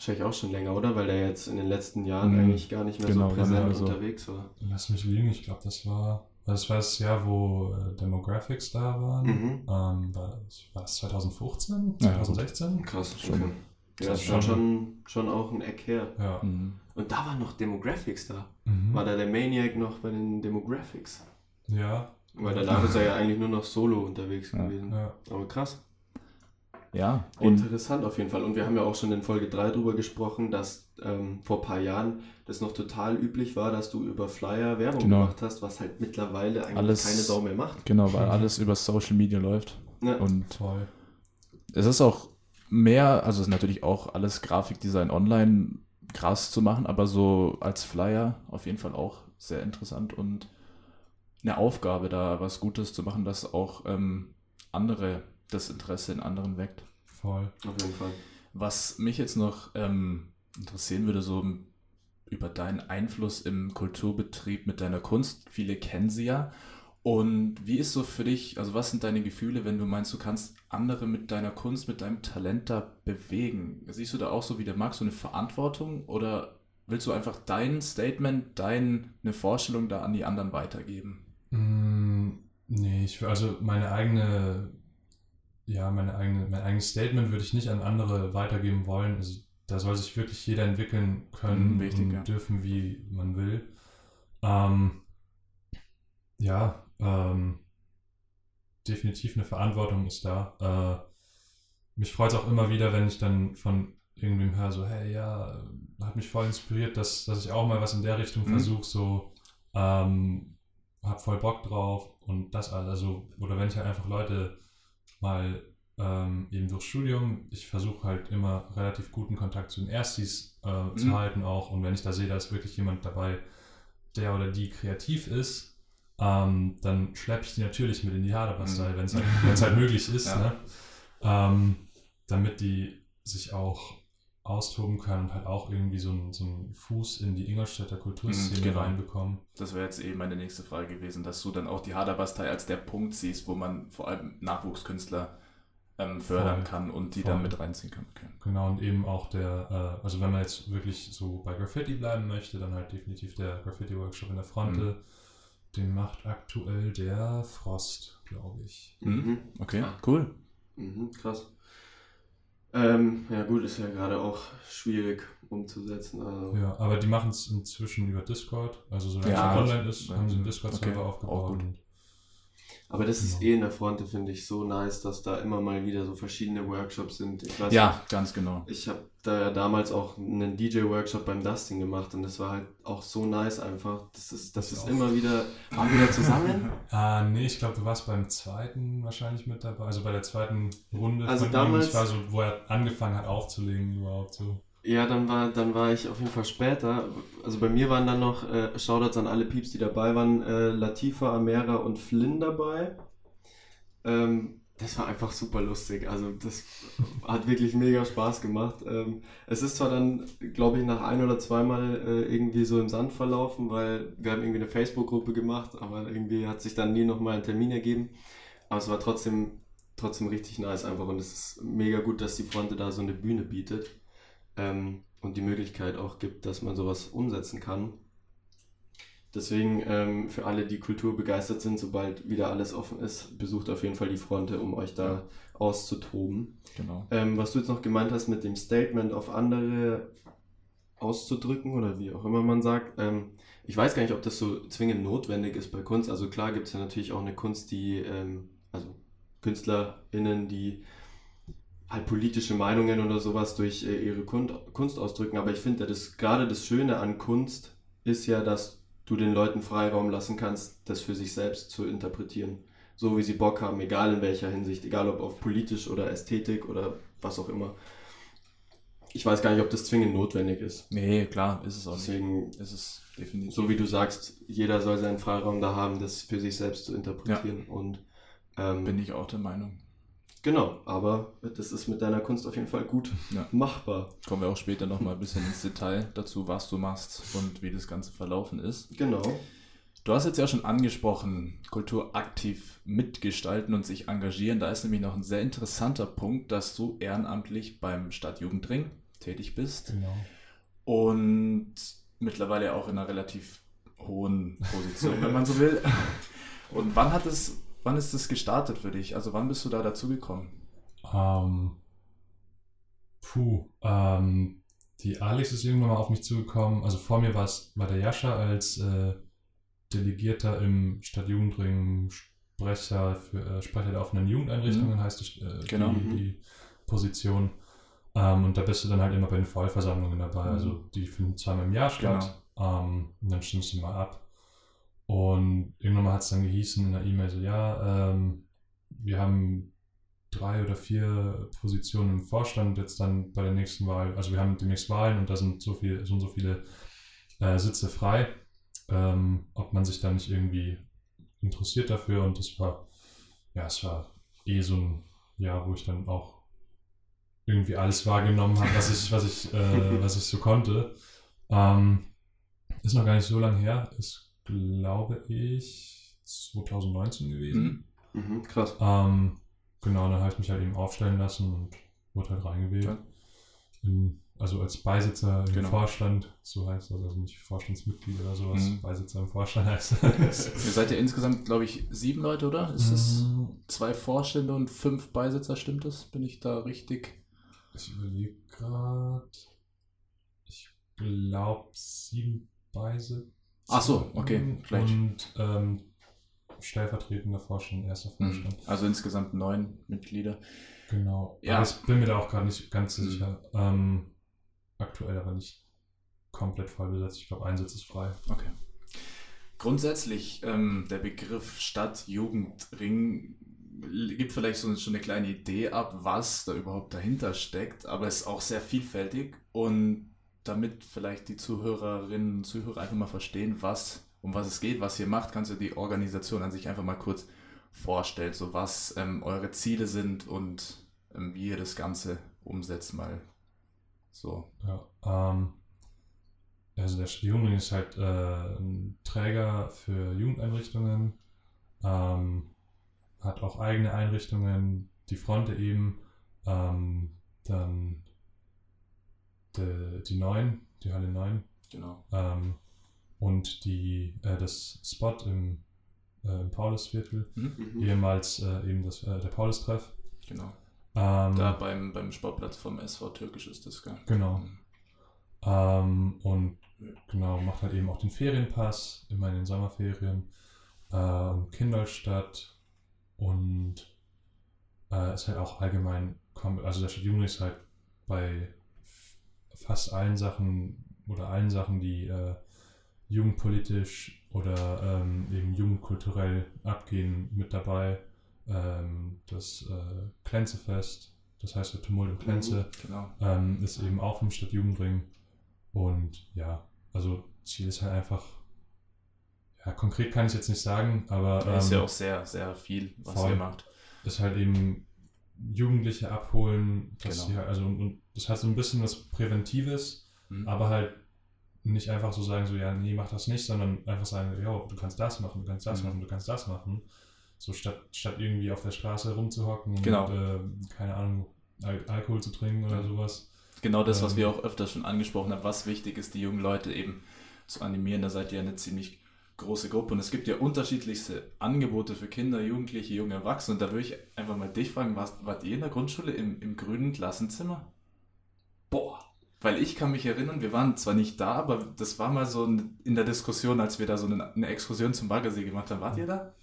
Wahrscheinlich auch schon länger, oder? Weil der jetzt in den letzten Jahren Mhm. eigentlich gar nicht mehr Genau, so präsent so. unterwegs war. Lass mich lügen, ich glaube, das war, das war das Jahr, wo äh, Demographics da waren. Mhm. Ähm, war, das, war das 2015? Ja, 2016? Krass, Schon. okay. Ja, Das ist ist schon, schon auch ein Eck her. Ja. Mhm. Und da war noch Demographics da. Mhm. War da der Maniac noch bei den Demographics? Ja, Weil danach ist er ja eigentlich nur noch solo unterwegs Ja. gewesen. ja. Aber krass. Ja, und Interessant auf jeden Fall. Und wir haben ja auch schon in Folge 3 drüber gesprochen, dass ähm, vor ein paar Jahren das noch total üblich war, dass du über Flyer Werbung Genau. gemacht hast, was halt mittlerweile eigentlich Alles- keine Sau mehr macht. genau, weil alles über Social Media läuft. Ja. Und Voll. es ist auch mehr, also es ist natürlich auch alles Grafikdesign online krass zu machen, aber so als Flyer auf jeden Fall auch sehr interessant und eine Aufgabe, da was Gutes zu machen, dass auch ähm, andere das Interesse in anderen weckt. Voll. Auf jeden Fall. Was mich jetzt noch ähm, interessieren würde, so über deinen Einfluss im Kulturbetrieb mit deiner Kunst. Viele kennen sie ja. Und wie ist so für dich, also was sind deine Gefühle, wenn du meinst, du kannst andere mit deiner Kunst, mit deinem Talent da bewegen? Siehst du da auch so wie der Max so eine Verantwortung oder willst du einfach dein Statement, deine Vorstellung da an die anderen weitergeben? Mm, nee, ich, also meine eigene, ja, meine eigene, mein eigenes Statement würde ich nicht an andere weitergeben wollen. Also da soll sich wirklich jeder entwickeln können Mhm, und ja. dürfen, wie man will. Ähm, ja, ähm, definitiv eine Verantwortung ist da. Äh, mich freut es auch immer wieder, wenn ich dann von irgendwem höre, so, hey, ja, hat mich voll inspiriert, dass, dass ich auch mal was in der Richtung Mhm. versuche, so, ähm, hab voll Bock drauf und das alles. Also, oder wenn ich halt einfach Leute mal ähm, eben durch Studium, ich versuche halt immer relativ guten Kontakt zu den Erstis äh, zu Mhm. halten auch. Und wenn ich da sehe, da ist wirklich jemand dabei, der oder die kreativ ist, ähm, dann schleppe ich die natürlich mit in die Haderbastei, Mhm. wenn es halt, halt möglich ist, Ja. ne? ähm, damit die sich auch austoben können und halt auch irgendwie so einen, so einen Fuß in die Ingolstädter Kulturszene Mhm, genau. reinbekommen. Das wäre jetzt eben meine nächste Frage gewesen, dass du dann auch die Haderbastei als der Punkt siehst, wo man vor allem Nachwuchskünstler ähm, fördern Voll. kann und die Voll. dann mit reinziehen kann. Okay. Genau, und eben auch der, äh, also wenn man jetzt wirklich so bei Graffiti bleiben möchte, dann halt definitiv der Graffiti-Workshop in der Fronte. Mhm. Den macht aktuell der Frost, glaube ich. Mhm. Okay, Ah. cool. Mhm, krass. Ähm, ja gut, ist ja gerade auch schwierig umzusetzen. Also. Ja, aber die machen es inzwischen über Discord. Also solange Ja, es online ist, ja. haben sie einen Discord-Server Okay, aufgebaut. Aber das ist Genau. eh in der Fronte, finde ich, so nice, dass da immer mal wieder so verschiedene Workshops sind. Ich weiß Ja, ganz genau. Ich habe da ja damals auch einen DJ-Workshop beim Dustin gemacht und das war halt auch so nice einfach. Das ist, das Ich ist auch. immer wieder. Waren wir da zusammen? Ah, nee, ich glaube, du warst beim zweiten wahrscheinlich mit dabei. Also bei der zweiten Runde Also von damals- ihm. Ich war so, wo er angefangen hat aufzulegen überhaupt so. Ja, dann war, dann war ich auf jeden Fall später. Also bei mir waren dann noch äh, Shoutouts an alle Pieps, die dabei waren. Äh, Latifa, Amera und Flynn dabei. Ähm, das war einfach super lustig. Also das hat wirklich mega Spaß gemacht. Ähm, es ist zwar dann, glaube ich, nach ein oder zweimal äh, irgendwie so im Sand verlaufen, weil wir haben irgendwie eine Facebook-Gruppe gemacht, aber irgendwie hat sich dann nie nochmal ein Termin ergeben. Aber es war trotzdem, trotzdem richtig nice einfach und es ist mega gut, dass die Fronte da so eine Bühne bietet ähm, und die Möglichkeit auch gibt, dass man sowas umsetzen kann. Deswegen ähm, für alle, die kulturbegeistert sind, sobald wieder alles offen ist, besucht auf jeden Fall die Fronte, um euch da auszutoben. Genau. Ähm, was du jetzt noch gemeint hast mit dem Statement auf andere auszudrücken oder wie auch immer man sagt, ähm, ich weiß gar nicht, ob das so zwingend notwendig ist bei Kunst. Also klar gibt es ja natürlich auch eine Kunst, die, ähm, also KünstlerInnen, die halt politische Meinungen oder sowas durch äh, ihre Kun Kunst ausdrücken. Aber ich finde ja, das, gerade das Schöne an Kunst ist ja, dass du den Leuten Freiraum lassen kannst, das für sich selbst zu interpretieren. So wie sie Bock haben, egal in welcher Hinsicht, egal ob auf politisch oder Ästhetik oder was auch immer. Ich weiß gar nicht, ob das zwingend notwendig ist. Nee, klar, ist es auch nicht. Deswegen, Ist es definitiv. so wie du sagst, jeder soll seinen Freiraum da haben, das für sich selbst zu interpretieren. Und ähm, Bin ich auch der Meinung. Genau, aber das ist mit deiner Kunst auf jeden Fall gut Ja. machbar. Kommen wir auch später nochmal ein bisschen ins Detail dazu, was du machst und wie das Ganze verlaufen ist. Genau. Du hast jetzt ja schon angesprochen, Kultur aktiv mitgestalten und sich engagieren. Da ist nämlich noch ein sehr interessanter Punkt, dass du ehrenamtlich beim Stadtjugendring tätig bist Genau. und mittlerweile auch in einer relativ hohen Position, wenn man so will. Und wann hat es, wann ist das gestartet für dich? Also wann bist du da dazugekommen? Ähm, puh, ähm, die Alex ist irgendwann mal auf mich zugekommen. Also vor mir war es war der Jascha als äh, Delegierter im Stadtjugendring Sprecher für äh, Sprecher der offenen Jugendeinrichtungen Mhm. heißt die, äh, Genau. die, die Position. Ähm, und da bist du dann halt immer bei den Vollversammlungen dabei. Mhm. Also die finden zweimal im Jahr statt. Ähm, und dann stimmst du mal ab. Und irgendwann mal hat es dann gehießen in der E-Mail so, ja, ähm, wir haben drei oder vier Positionen im Vorstand jetzt dann bei der nächsten Wahl. Also wir haben demnächst Wahlen und da sind so viele, so und so viele äh, Sitze frei. Ähm, ob man sich da nicht irgendwie interessiert dafür und das war, ja, es war eh so ein Jahr, wo ich dann auch irgendwie alles wahrgenommen habe, was ich, was ich, äh, was ich so konnte. Ähm, ist noch gar nicht so lange her, ist, glaube ich, 2019 gewesen. Mhm. Mhm, krass. Ähm, genau, dann habe ich mich halt eben aufstellen lassen und wurde halt reingewählt. Ja. In, also als Beisitzer im Genau. Vorstand, so heißt das, also nicht Vorstandsmitglied oder sowas, Mhm. Beisitzer im Vorstand heißt Ihr seid ja insgesamt, glaube ich, sieben Leute, oder? Ist es Mhm. zwei Vorstände und fünf Beisitzer, stimmt das? Bin ich da richtig? Ich überlege gerade. Ich glaube sieben Beisitzer. Ach so, okay, gleich. Und ähm, stellvertretender Vorstand, erster Vorstand. Also insgesamt neun Mitglieder. Genau. Ja. Aber ich bin mir da auch gerade nicht ganz Mhm. sicher. Ähm, aktuell aber nicht komplett voll besetzt. Ich glaube, ein Sitz ist frei. Okay. Grundsätzlich ähm, der Begriff Stadt-Jugendring gibt vielleicht so schon eine kleine Idee ab, was da überhaupt dahinter steckt, aber es ist auch sehr vielfältig und damit vielleicht die Zuhörerinnen und Zuhörer einfach mal verstehen, was um was es geht, was ihr macht, kannst du die Organisation an sich einfach mal kurz vorstellen, so was ähm, eure Ziele sind und ähm, wie ihr das Ganze umsetzt mal. So. Ja, ähm, also der Jugendring ist halt äh, ein Träger für Jugendeinrichtungen, ähm, hat auch eigene Einrichtungen, die Fronte eben, ähm, dann die, die 9, die Halle 9. Genau. Ähm, und die, äh, das Spot im, äh, im Paulusviertel, mhm. ehemals äh, eben das, äh, der Paulustreff. Genau. Ähm, da beim, beim Sportplatz vom SV Türkisch ist das, gell? Genau. Mhm. Ähm, und genau, macht halt eben auch den Ferienpass, immer in den Sommerferien, äh, Kinderstadt und äh, ist halt auch allgemein, also der Stadtjugend ist halt bei fast allen Sachen oder allen Sachen, die äh, jugendpolitisch oder ähm, eben jugendkulturell abgehen, mit dabei. Ähm, das äh, Klenzefest, das heißt der Tumult im Klenze, mhm, genau. ähm, ist eben auch vom Stadtjugendring. Und ja, also Ziel ist halt einfach, ja, konkret kann ich jetzt nicht sagen, aber. Ähm, ist ja ähm, auch sehr, sehr viel, was ihr macht. Ist halt eben Jugendliche abholen, dass genau. sie halt, also und, und das hat so ein bisschen was Präventives, mhm. aber halt nicht einfach so sagen, so, ja, nee, mach das nicht, sondern einfach sagen, ja, du kannst das machen, du kannst das mhm. machen, du kannst das machen. So statt, statt irgendwie auf der Straße rumzuhocken genau. und, äh, keine Ahnung, Al Alkohol zu trinken oder sowas. Genau das, was ähm, wir auch öfter schon angesprochen haben, was wichtig ist, die jungen Leute eben zu animieren. Da seid ihr eine ziemlich große Gruppe und es gibt ja unterschiedlichste Angebote für Kinder, Jugendliche, junge Erwachsene. Und da würde ich einfach mal dich fragen, warst, wart ihr in der Grundschule im, im grünen Klassenzimmer? Boah, weil ich kann mich erinnern, wir waren zwar nicht da, aber das war mal so in der Diskussion, als wir da so eine, eine Exkursion zum Baggersee gemacht haben. Wart ihr da?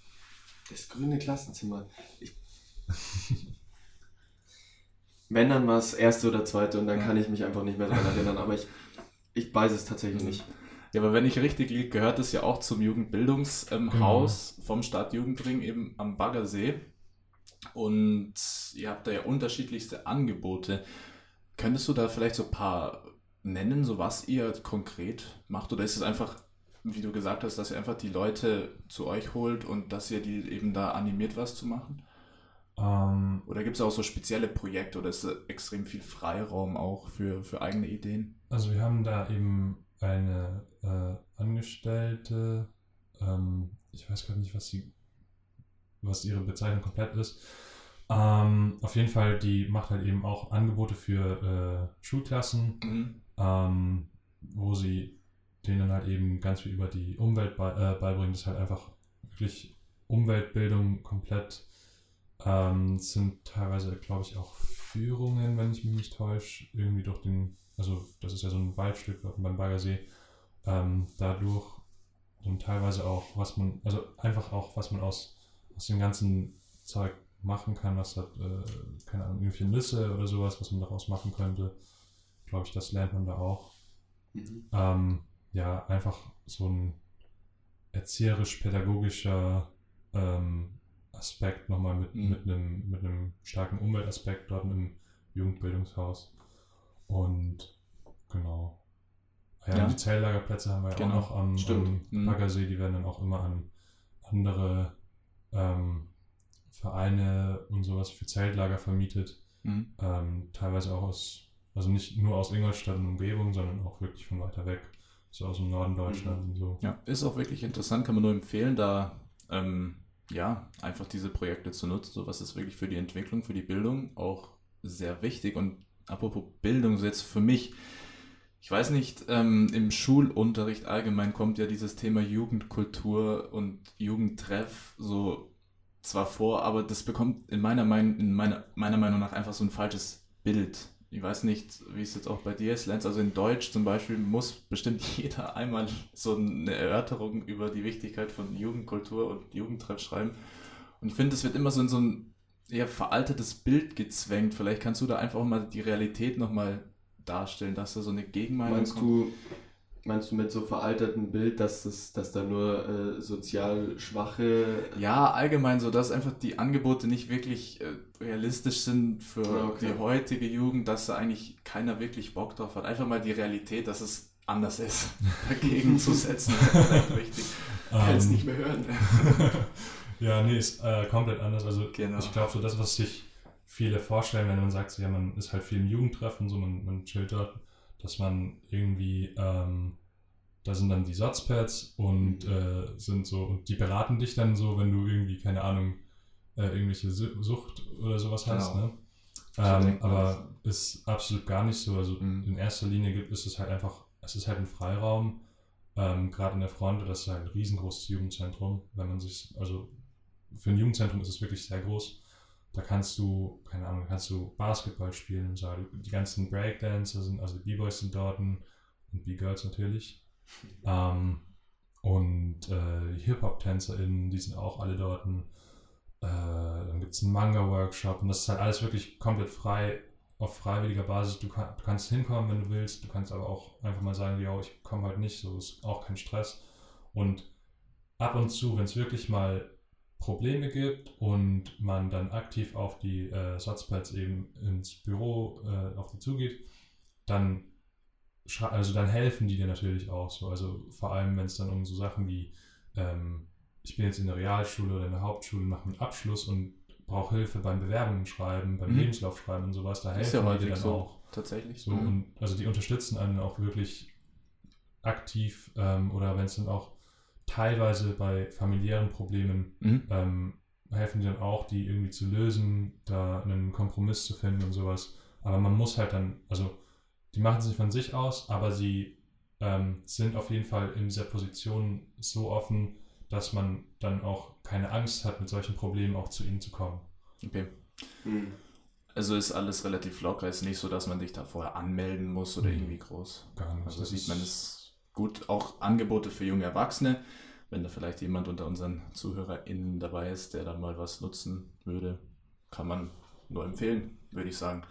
Das grüne Klassenzimmer. Ich Wenn dann war es erste oder zweite und dann ja. kann ich mich einfach nicht mehr daran erinnern, aber ich, ich weiß es tatsächlich nicht. Ja, aber wenn ich richtig liege, gehört es ja auch zum Jugendbildungshaus genau. vom Stadtjugendring eben am Baggersee. Und ihr habt da ja unterschiedlichste Angebote. Könntest du da vielleicht so ein paar nennen, so was ihr konkret macht? Oder ist es einfach, wie du gesagt hast, dass ihr einfach die Leute zu euch holt und dass ihr die eben da animiert, was zu machen? Ähm, oder gibt es auch so spezielle Projekte oder ist extrem viel Freiraum auch für, für eigene Ideen? Also wir haben da eben eine äh, Angestellte, ähm, ich weiß gerade nicht, was sie, was ihre Bezeichnung komplett ist, ähm, auf jeden Fall, die macht halt eben auch Angebote für äh, Schulklassen, mhm. ähm, wo sie denen halt eben ganz viel über die Umwelt bei, äh, beibringen. Das ist halt einfach wirklich Umweltbildung komplett. Ähm, sind teilweise, glaube ich, auch Führungen, wenn ich mich nicht täusche, irgendwie durch den, also das ist ja so ein Waldstück beim Baggersee, ähm, dadurch und teilweise auch, was man, also einfach auch, was man aus, aus dem ganzen Zeug machen kann, was hat, äh, keine Ahnung, irgendwelche Nüsse oder sowas, was man daraus machen könnte. Glaube ich, das lernt man da auch. Mhm. Ähm, ja, einfach so ein erzieherisch-pädagogischer ähm, Aspekt nochmal mit, mhm. mit, einem, mit einem starken Umweltaspekt dort im Jugendbildungshaus. Und genau. Ja, ja. die Zelllagerplätze haben wir genau. auch noch am, am mhm. Baggersee, die werden dann auch immer an andere ähm, Vereine und sowas für Zeltlager vermietet. Mhm. Ähm, teilweise auch aus, also nicht nur aus Ingolstadt und Umgebung, sondern auch wirklich von weiter weg. So aus dem Norden Deutschlands mhm. und so. Ja, ist auch wirklich interessant, kann man nur empfehlen, da ähm, ja, einfach diese Projekte zu nutzen. Sowas ist wirklich für die Entwicklung, für die Bildung auch sehr wichtig. Und apropos Bildung, so jetzt für mich, ich weiß nicht, ähm, im Schulunterricht allgemein kommt ja dieses Thema Jugendkultur und Jugendtreff so zwar vor, aber das bekommt in meiner, mein, in meiner, meiner Meinung nach einfach so ein falsches Bild. Ich weiß nicht, wie es jetzt auch bei dir ist, Lenz. Also in Deutsch zum Beispiel muss bestimmt jeder einmal so eine Erörterung über die Wichtigkeit von Jugendkultur und Jugendtreff schreiben. Und ich finde, es wird immer so in so ein eher veraltetes Bild gezwängt. Vielleicht kannst du da einfach mal die Realität nochmal darstellen, dass da so eine Gegenmeinung Meinst kommt. du, Meinst du mit so veraltertem Bild, dass, es, dass da nur äh, sozial schwache. Ja, allgemein so, dass einfach die Angebote nicht wirklich äh, realistisch sind für Okay. die heutige Jugend, dass da eigentlich keiner wirklich Bock drauf hat. Einfach mal die Realität, dass es anders ist, dagegen zu setzen, vielleicht wichtig. Kann es Ähm, nicht mehr hören. ja, nee, ist äh, komplett anders. Also Genau. ich glaube, so das, was sich viele vorstellen, wenn man sagt, so, ja, man ist halt viel im Jugendtreffen, so man, man chillt dort, dass man irgendwie, ähm, da sind dann die Sotzpads und äh, sind so, und die beraten dich dann so, wenn du irgendwie, keine Ahnung, äh, irgendwelche Su- Sucht oder sowas hast, Genau. ne? So Ähm, aber ist absolut gar nicht so. Also Mhm. in erster Linie gibt ist es halt einfach, es ist halt ein Freiraum, ähm, gerade in der Fronte, das ist halt ein riesengroßes Jugendzentrum, wenn man sich, also für ein Jugendzentrum ist es wirklich sehr groß. Da kannst du, keine Ahnung, kannst du Basketball spielen und so. Die ganzen Breakdancer sind, also B-Boys sind dort und B-Girls natürlich. Ähm, und äh, Hip-Hop-TänzerInnen, die sind auch alle dort. Äh, dann gibt es einen Manga-Workshop und das ist halt alles wirklich komplett frei, auf freiwilliger Basis. Du, kann, du kannst hinkommen, wenn du willst. Du kannst aber auch einfach mal sagen, ja, ich komme halt nicht, so ist auch kein Stress. Und ab und zu, wenn es wirklich mal Probleme gibt und man dann aktiv auf die äh, Satzpads eben ins Büro äh, auf die zugeht, dann also dann helfen die dir natürlich auch so. Also vor allem, wenn es dann um so Sachen wie ähm, ich bin jetzt in der Realschule oder in der Hauptschule, mache einen Abschluss und brauche Hilfe beim Bewerbungen schreiben, beim Mhm. Lebenslauf schreiben und sowas, da helfen ja die dir dann so. auch. Tatsächlich. So, Mhm. und also die unterstützen einen auch wirklich aktiv ähm, oder wenn es dann auch teilweise bei familiären Problemen Mhm. ähm, helfen die dann auch, die irgendwie zu lösen, da einen Kompromiss zu finden und sowas. Aber man muss halt dann, also die machen es nicht von sich aus, aber sie ähm, sind auf jeden Fall in dieser Position so offen, dass man dann auch keine Angst hat, mit solchen Problemen auch zu ihnen zu kommen. Okay. Hm. Also ist alles relativ locker, ist nicht so, dass man sich da vorher anmelden muss oder Mhm. irgendwie groß. Gar nicht. Also Das sieht man es gut. Auch Angebote für junge Erwachsene. Wenn da vielleicht jemand unter unseren ZuhörerInnen dabei ist, der da mal was nutzen würde, kann man nur empfehlen, würde ich sagen.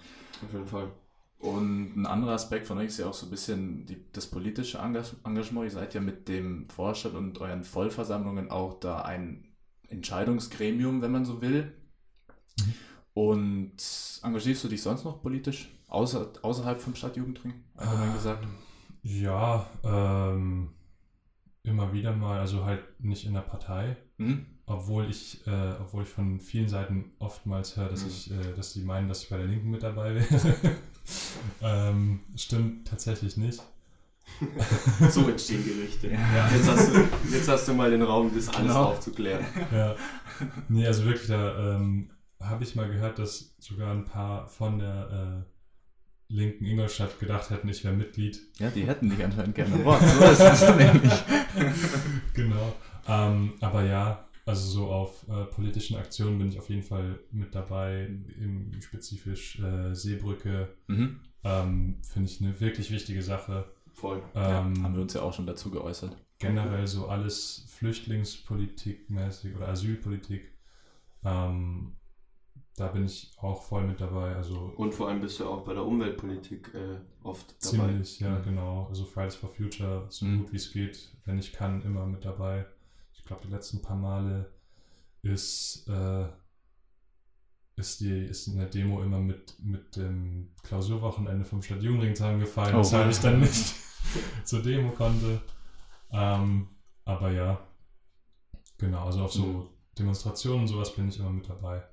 Auf jeden Fall. Und ein anderer Aspekt von euch ist ja auch so ein bisschen die, das politische Engagement. Ihr seid ja mit dem Vorstand und euren Vollversammlungen auch da ein Entscheidungsgremium, wenn man so will. Mhm. Und engagierst du dich sonst noch politisch? Außer, außerhalb vom Stadtjugendring, allgemein Ah, gesagt? Ja, ähm, immer wieder mal, also halt nicht in der Partei, Mhm. obwohl ich, äh, obwohl ich von vielen Seiten oftmals höre, dass Mhm. ich, äh, dass die meinen, dass ich bei der Linken mit dabei wäre. ähm, stimmt tatsächlich nicht. So entstehen Gerichte. Ja. Jetzt, hast du, jetzt hast du mal den Raum, das alles Genau. aufzuklären. Ja. Nee, also wirklich, da ähm, habe ich mal gehört, dass sogar ein paar von der äh, linken Ingolstadt gedacht hätten, ich wäre Mitglied. Ja, die hätten dich anscheinend gerne Wort. So ist es nämlich. genau. Ähm, aber ja, also so auf äh, politischen Aktionen bin ich auf jeden Fall mit dabei, im, spezifisch äh, Seebrücke. Mhm. Ähm, Finde ich eine wirklich wichtige Sache. Voll. Ja, Ähm, haben wir uns ja auch schon dazu geäußert. generell so alles Flüchtlingspolitik mäßig oder Asylpolitik. Ähm, da bin ich auch voll mit dabei. Also Und vor allem bist du auch bei der Umweltpolitik äh, oft dabei. ziemlich, ja Mhm. genau. Also Fridays for Future, so Mhm. gut wie es geht, wenn ich kann, immer mit dabei. Ich glaube, die letzten paar Male ist, äh, ist, die, ist eine Demo immer mit, mit dem Klausurwochenende vom Stadtjugendring zusammengefallen, Oh. weshalb ich dann nicht zur Demo konnte. Ähm, aber ja, genau, also auf so Mhm. Demonstrationen und sowas bin ich immer mit dabei.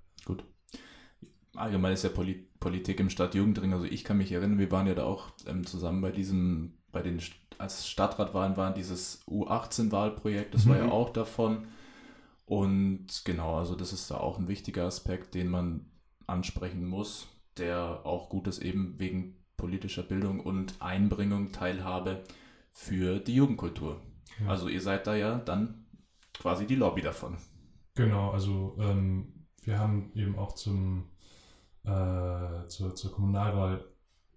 Allgemein ist ja Poli Politik im Stadtjugendring. Also ich kann mich erinnern, wir waren ja da auch ähm, zusammen bei diesem, bei den, als Stadtratwahlen waren, dieses U18-Wahlprojekt, das war ja Mhm. auch davon. Und genau, also das ist da auch ein wichtiger Aspekt, den man ansprechen muss, der auch gut ist eben wegen politischer Bildung und Einbringung, Teilhabe für die Jugendkultur. Ja. Also ihr seid da ja dann quasi die Lobby davon. Genau, also ähm, wir haben eben auch zum, äh, zur, zur Kommunalwahl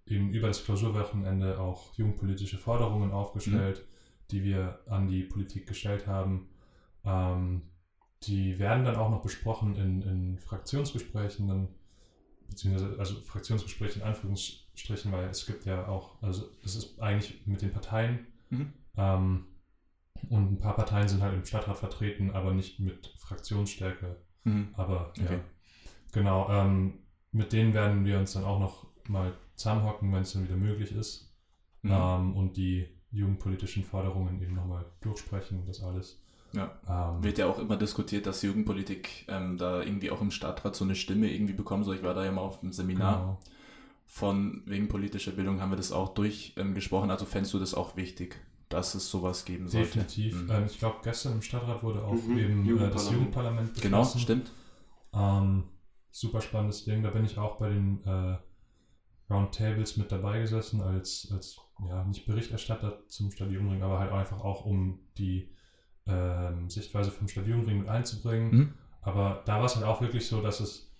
eben über das Klausurwochenende auch jugendpolitische Forderungen aufgestellt, die wir an die Politik gestellt haben. Ähm, die werden dann auch noch besprochen in, in Fraktionsgesprächen, dann, beziehungsweise also Fraktionsgespräche in Anführungsstrichen, weil es gibt ja auch, also es ist eigentlich mit den Parteien Mhm. Ähm, und ein paar Parteien sind halt im Stadtrat vertreten, aber nicht mit Fraktionsstärke. Mhm. Aber ja, okay. genau. Ähm, mit denen werden wir uns dann auch noch mal zusammenhocken, wenn es dann wieder möglich ist. Mhm. Ähm, und die jugendpolitischen Forderungen eben nochmal durchsprechen, das alles. Ja. Ähm, Wird ja auch immer diskutiert, dass Jugendpolitik ähm, da irgendwie auch im Stadtrat so eine Stimme irgendwie bekommen soll. Ich war da ja mal auf einem Seminar genau. von wegen politischer Bildung, haben wir das auch durchgesprochen. Ähm, also fändest du das auch wichtig, dass es sowas geben sollte? Definitiv. Mhm. Ähm, ich glaube, gestern im Stadtrat wurde auch mhm. eben äh, Jugendparlament. das Jugendparlament Genau, stimmt. Super spannendes Ding. Da bin ich auch bei den äh, Roundtables mit dabei gesessen als, als ja, nicht Berichterstatter zum Stadionring, aber halt einfach auch, um die ähm, Sichtweise vom Stadionring mit einzubringen. Mhm. Aber da war es halt auch wirklich so, dass es,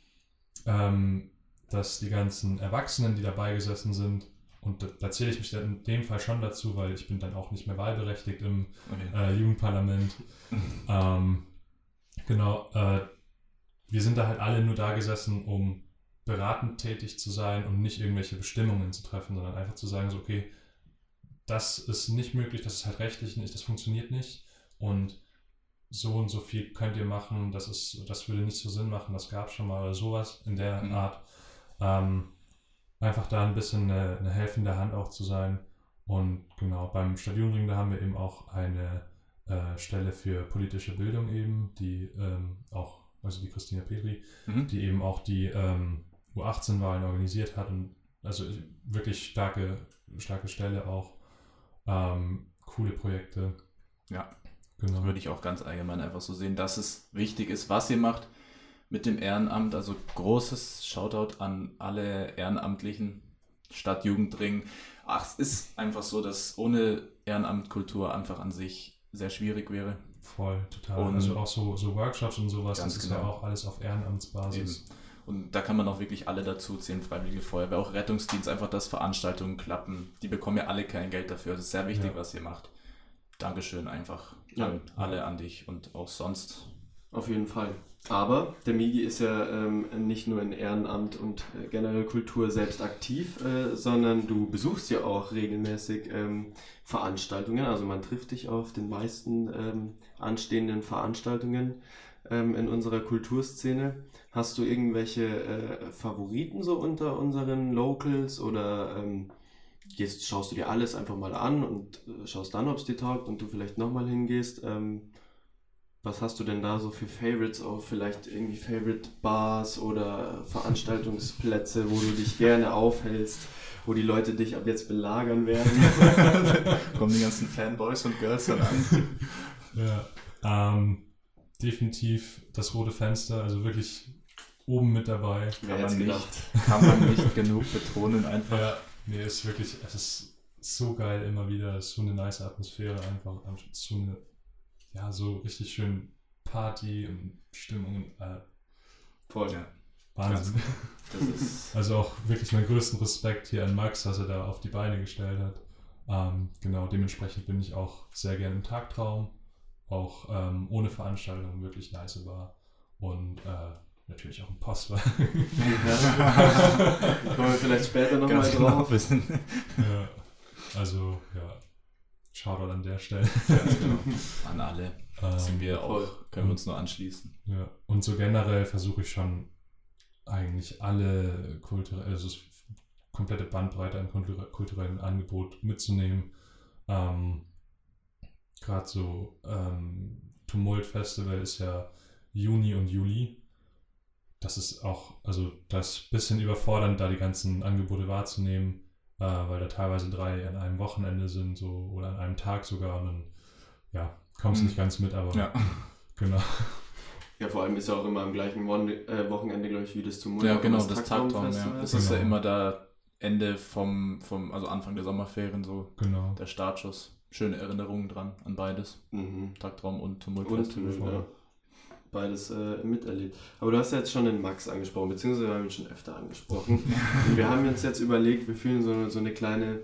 ähm, dass die ganzen Erwachsenen, die dabei gesessen sind, und da, da zähle ich mich in dem Fall schon dazu, weil ich bin dann auch nicht mehr wahlberechtigt im okay. äh, Jugendparlament. ähm, genau, äh, wir sind da halt alle nur da gesessen, um beratend tätig zu sein und nicht irgendwelche Bestimmungen zu treffen, sondern einfach zu sagen, so, okay, das ist nicht möglich, das ist halt rechtlich nicht, das funktioniert nicht und so und so viel könnt ihr machen, das ist, das würde nicht so Sinn machen, das gab es schon mal oder sowas in der mhm. Art. Ähm, einfach da ein bisschen eine, eine, helfende Hand auch zu sein. Und genau, beim Stadionring, da haben wir eben auch eine äh, Stelle für politische Bildung eben, die ähm, auch, also die Christina Petri, mhm. die eben auch die ähm, U18-Wahlen organisiert hat und also wirklich starke, starke Stelle auch. Ähm, coole Projekte. Ja. Genau. Würde ich auch ganz allgemein einfach so sehen, dass es wichtig ist, was ihr macht mit dem Ehrenamt. Also großes Shoutout an alle Ehrenamtlichen, Stadtjugendring. Ach, es ist einfach so, dass ohne Ehrenamtkultur einfach an sich sehr schwierig wäre. Voll, total. Und also auch so, so Workshops und sowas, das ist genau. ja auch alles auf Ehrenamtsbasis. Eben. Und da kann man auch wirklich alle dazu zählen, Freiwillige Feuerwehr, auch Rettungsdienst, einfach, dass Veranstaltungen klappen. Die bekommen ja alle kein Geld dafür. Das ist sehr wichtig, ja. was ihr macht. Dankeschön einfach ja. an alle, an dich und auch sonst. Auf jeden Fall. Aber der Migi ist ja ähm, nicht nur in Ehrenamt und äh, generell Kultur selbst aktiv, äh, sondern du besuchst ja auch regelmäßig ähm, Veranstaltungen. Also man trifft dich auf den meisten ähm, anstehenden Veranstaltungen ähm, in unserer Kulturszene. Hast du irgendwelche äh, Favoriten so unter unseren Locals oder ähm, gehst, schaust du dir alles einfach mal an und äh, schaust dann, ob es dir taugt und du vielleicht nochmal hingehst. Ähm, was hast du denn da so für Favorites auch vielleicht irgendwie Favorite Bars oder Veranstaltungsplätze, wo du dich gerne aufhältst, wo die Leute dich ab jetzt belagern werden? Kommen die ganzen Fanboys und Girls dann an? Ja, ähm, definitiv das rote Fenster, also wirklich oben mit dabei. Kann man, nicht, kann man nicht genug betonen einfach. Ja, Nee, ist wirklich, es ist so geil immer wieder, es ist so eine nice Atmosphäre einfach, so eine, ja, so richtig schön Party und Stimmung. Äh, Voll. Ja. Wahnsinn. also auch wirklich meinen größten Respekt hier an Max, was er da auf die Beine gestellt hat. Ähm, genau, dementsprechend bin ich auch sehr gerne im Tagtraum, auch ähm, ohne Veranstaltung wirklich nice war. Und äh, natürlich auch ein Postwagen. Ja. Kommen wir vielleicht später nochmal genau drauf. Wissen. Ja, also, ja, Shoutout an der Stelle. Genau. An alle. Ähm, sind wir auch, können wir uns nur anschließen. Ja, und so generell versuche ich schon eigentlich alle kulturelle, also das komplette Bandbreite an kulturellen Angebot mitzunehmen. Ähm, Gerade so ähm, Tumult Festival ist ja Juni und Juli das ist auch, also das ist ein bisschen überfordernd, da die ganzen Angebote wahrzunehmen, äh, weil da teilweise drei an einem Wochenende sind so oder an einem Tag sogar und dann, ja, kommst mhm. nicht ganz mit, aber ja. genau. Ja, vor allem ist ja auch immer am gleichen Won äh, Wochenende, glaube ich, wie das zum Ja, genau, das, das Tagtraum, ja. Das genau. ist ja immer da Ende vom, vom, also Anfang der Sommerferien so, genau. der Startschuss. Schöne Erinnerungen dran an beides. Mhm. Tagtraum und Tumult Festival. Ja beides äh, miterlebt. Aber du hast ja jetzt schon den Max angesprochen, beziehungsweise wir haben ihn schon öfter angesprochen. Und wir haben uns jetzt überlegt, wir fühlen so, so eine kleine,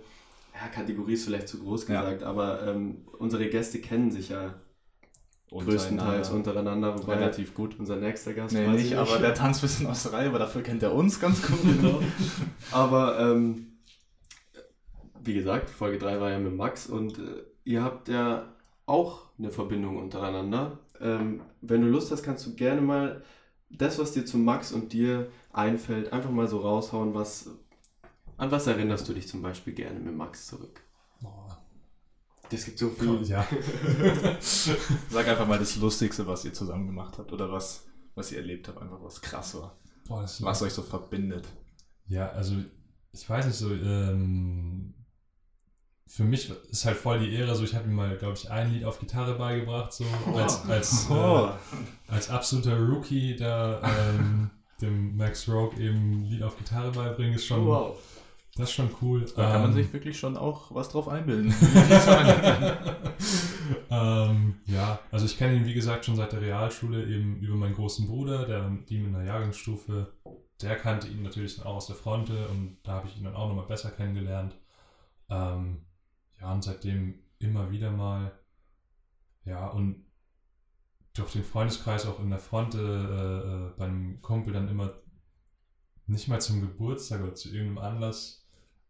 ja, Kategorie ist vielleicht zu groß gesagt, ja. aber ähm, unsere Gäste kennen sich ja größtenteils untereinander. Wobei Relativ gut. Unser nächster Gast nee, nicht, nicht, aber der tanzt ein bisschen aus der Reihe, aber dafür kennt er uns ganz gut. Genau. aber ähm, wie gesagt, Folge 3 war ja mit Max und äh, ihr habt ja auch eine Verbindung untereinander. Ähm, wenn du Lust hast, kannst du gerne mal das, was dir zu Max und dir einfällt, einfach mal so raushauen, was, an was erinnerst du dich zum Beispiel gerne mit Max zurück? Boah. Das gibt so viel. Ja. Sag einfach mal das Lustigste, was ihr zusammen gemacht habt oder was, was ihr erlebt habt, einfach was krass war. Boah, das Was euch so verbindet. Ja, also ich weiß nicht so, ähm, für mich ist halt voll die Ehre, so ich habe ihm mal, glaube ich, ein Lied auf Gitarre beigebracht, so als, als, Oh. äh, als absoluter Rookie da ähm, dem Max Rogue eben ein Lied auf Gitarre beibringen, ist schon, wow. das ist schon cool. Da kann man Ähm, sich wirklich schon auch was drauf einbilden. ähm, ja, also ich kenne ihn wie gesagt schon seit der Realschule eben über meinen großen Bruder, der mit ihm in der Jahrgangsstufe, der kannte ihn natürlich dann auch aus der Fronte und da habe ich ihn dann auch nochmal besser kennengelernt. Ähm, ja, und seitdem immer wieder mal, ja, und durch den Freundeskreis auch in der Fronte äh, äh, beim Kumpel dann immer nicht mal zum Geburtstag oder zu irgendeinem Anlass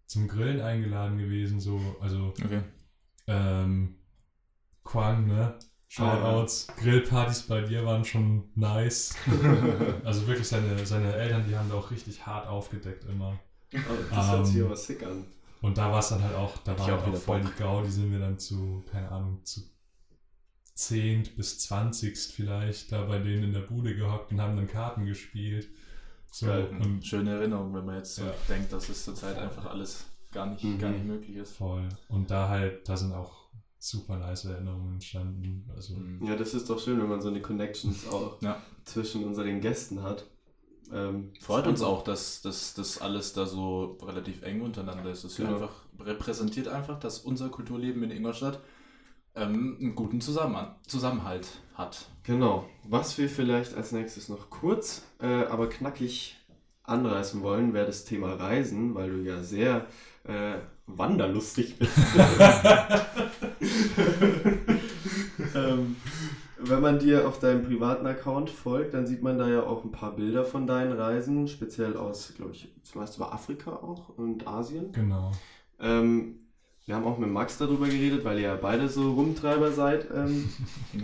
zum Grillen eingeladen gewesen, so, also Okay. ähm, Quang, ne? Shoutouts. Grillpartys bei dir waren schon nice. also wirklich, seine, seine Eltern, die haben da auch richtig hart aufgedeckt immer. Das hört sich Ähm, aber sick an. Und da war es dann halt auch, da Hätte war ich halt auch auch wieder voll Bock. die Gaudi, sind wir dann zu, keine Ahnung, zu zehnt bis zwanzigst vielleicht da bei denen in der Bude gehockt und haben dann Karten gespielt. So, und Schöne Erinnerung, wenn man jetzt so Ja. denkt, dass es zurzeit einfach alles gar nicht, Mhm. gar nicht möglich ist. voll. Und da halt, da sind auch super nice Erinnerungen entstanden. Also, Mhm. Ja, das ist doch schön, wenn man so eine Connections auch Ja. zwischen unseren Gästen hat. Ähm, Freut uns auch, dass das alles da so relativ eng untereinander ist. Es Genau. einfach, repräsentiert einfach, dass unser Kulturleben in Ingolstadt ähm, einen guten Zusammen Zusammenhalt hat. Genau. Was wir vielleicht als nächstes noch kurz, äh, aber knackig anreißen wollen, wäre das Thema Reisen, weil du ja sehr äh, wanderlustig bist. ähm, wenn man dir auf deinem privaten Account folgt, dann sieht man da ja auch ein paar Bilder von deinen Reisen, speziell aus, glaube ich, zumeist über Afrika auch und Asien. genau. Ähm, wir haben auch mit Max darüber geredet, weil ihr ja beide so Rumtreiber seid. Ähm,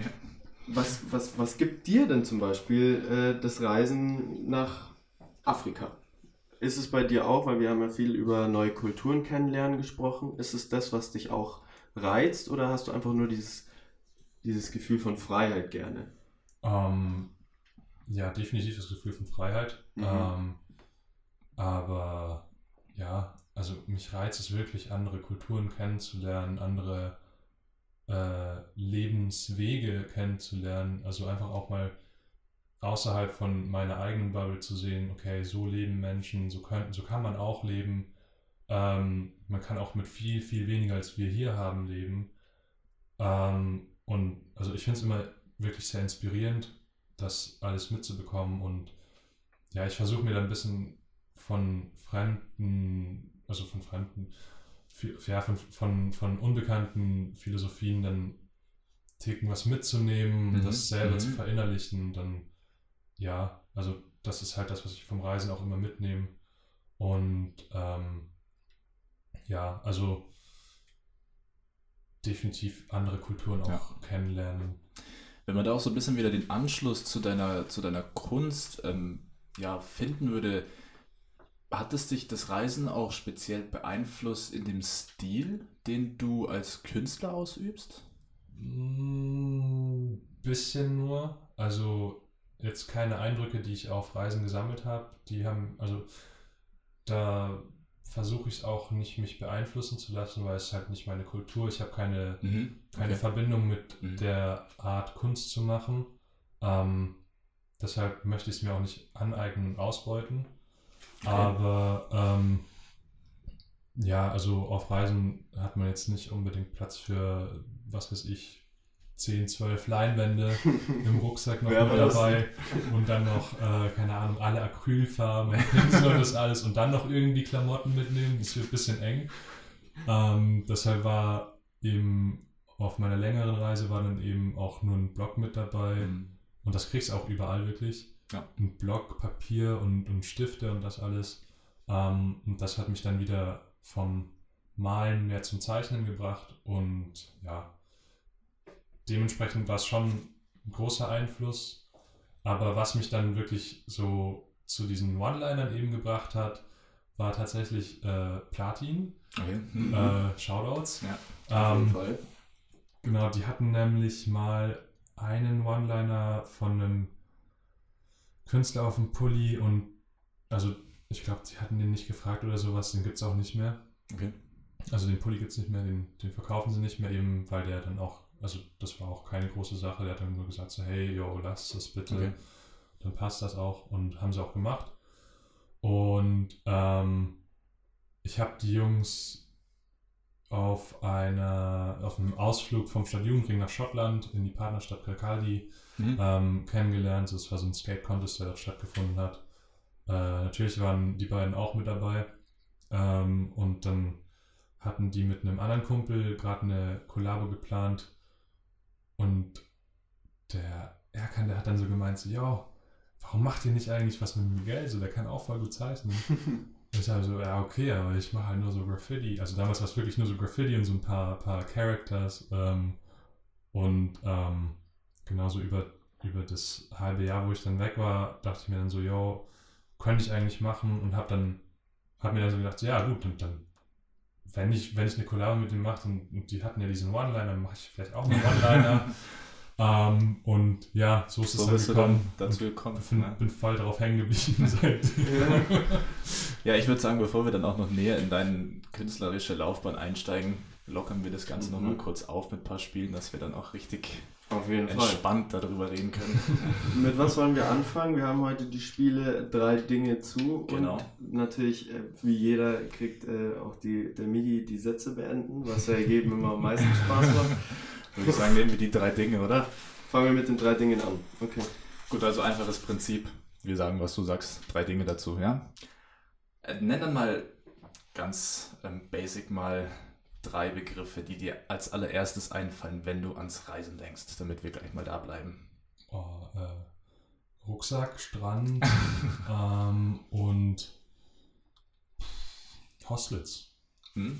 was, was, was gibt dir denn zum Beispiel äh, das Reisen nach Afrika? Ist es bei dir auch, weil wir haben ja viel über neue Kulturen kennenlernen gesprochen, ist es das, was dich auch reizt oder hast du einfach nur dieses, dieses Gefühl von Freiheit gerne? Ähm, ja, definitiv das Gefühl von Freiheit. Mhm. Ähm, aber ja, also mich reizt es wirklich, andere Kulturen kennenzulernen, andere äh, Lebenswege kennenzulernen. Also einfach auch mal außerhalb von meiner eigenen Bubble zu sehen, okay, so leben Menschen, so, können, so kann man auch leben. Ähm, man kann auch mit viel, viel weniger als wir hier haben leben. Ähm, und also ich finde es immer wirklich sehr inspirierend, das alles mitzubekommen. Und ja, ich versuche mir dann ein bisschen von fremden, also von fremden, ja, von, von, von unbekannten Philosophien dann Ticken was mitzunehmen, Mhm, das selber mhm. zu verinnerlichen dann, ja, also das ist halt das, was ich vom Reisen auch immer mitnehme. Und ähm, ja, also definitiv andere Kulturen auch Ja. kennenlernen. Wenn man da auch so ein bisschen wieder den Anschluss zu deiner, zu deiner Kunst ähm, ja, finden würde, hat es dich das Reisen auch speziell beeinflusst in dem Stil, den du als Künstler ausübst? Mm, bisschen nur. Also jetzt keine Eindrücke, die ich auf Reisen gesammelt habe. Die haben, also da versuche ich es auch nicht, mich beeinflussen zu lassen, weil es halt nicht meine Kultur. Ich habe keine, keine Okay. Verbindung mit Mhm. der Art Kunst zu machen. Ähm, deshalb möchte ich es mir auch nicht aneignen und ausbeuten. Okay. Aber ähm, ja, also auf Reisen hat man jetzt nicht unbedingt Platz für, was weiß ich, 10, 12 Leinwände im Rucksack noch mit dabei und dann noch, äh, keine Ahnung, alle Acrylfarben und das alles und dann noch irgendwie Klamotten mitnehmen, das wird ein bisschen eng. Ähm, deshalb war eben auf meiner längeren Reise war dann eben auch nur ein Block mit dabei. Mhm. Und das kriegst du auch überall wirklich. Ja. Ein Block, Papier und, und Stifte und das alles. Ähm, und das hat mich dann wieder vom Malen mehr zum Zeichnen gebracht und ja, dementsprechend war es schon ein großer Einfluss. Aber was mich dann wirklich so zu diesen One-Linern eben gebracht hat, war tatsächlich äh, Platin. Okay. Äh, Shoutouts. Ja, Ähm. Genau, die hatten nämlich mal einen One-Liner von einem Künstler auf dem Pulli und also ich glaube, die hatten den nicht gefragt oder sowas, den gibt es auch nicht mehr. Okay. Also den Pulli gibt es nicht mehr, den, den verkaufen sie nicht mehr, eben weil der dann auch, also das war auch keine große Sache, der hat dann nur gesagt so, hey, yo, lass das bitte, Okay. dann passt das auch und haben sie auch gemacht. Und ähm, ich habe die Jungs auf einer auf einem Ausflug vom Stadionring nach Schottland in die Partnerstadt Kirkcaldy Mhm. ähm, kennengelernt. Das war so ein Skate-Contest, der dort stattgefunden hat. Äh, natürlich waren die beiden auch mit dabei. Ähm, und dann hatten die mit einem anderen Kumpel gerade eine Kollabo geplant. Und der Erkan, der hat dann so gemeint, so, ja, warum macht ihr nicht eigentlich was mit Miguel? So, der kann auch voll gut zeichnen. Und ich sage so, ja, okay, aber ich mache halt nur so Graffiti. Also damals war es wirklich nur so Graffiti und so ein paar, paar Characters. Ähm, und ähm, genauso über, über das halbe Jahr, wo ich dann weg war, dachte ich mir dann so, yo, könnte ich eigentlich machen und habe dann, hab mir dann so gedacht, ja gut, und dann, wenn ich, wenn ich eine Collabo mit dem mache und, und die hatten ja diesen One-Liner, dann mache ich vielleicht auch einen One-Liner. ähm, und ja, so ist es So dann bist du gekommen. dann dazu gekommen. bin, ne? bin voll darauf hängen geblieben seit. Ja, ich würde sagen, bevor wir dann auch noch näher in deine künstlerische Laufbahn einsteigen, lockern wir das Ganze Mhm. nochmal kurz auf mit ein paar Spielen, dass wir dann auch richtig Auf jeden Fall. entspannt darüber reden können. Mit was wollen wir anfangen? Wir haben heute die Spiele drei Dinge zu. Genau. Und natürlich, äh, wie jeder, kriegt äh, auch die, der Migi die Sätze beenden, was ja jedem immer am meisten Spaß macht. Würde ich sagen, nehmen wir die drei Dinge, oder? Fangen wir mit den drei Dingen an. Okay. Gut, also einfaches Prinzip. Wir sagen, was du sagst. Drei Dinge dazu, ja? Äh, nenn dann mal ganz ähm, basic mal drei Begriffe, die dir als allererstes einfallen, wenn du ans Reisen denkst, damit wir gleich mal da bleiben. oh, äh, Rucksack, Strand ähm, und Hostels. Hm?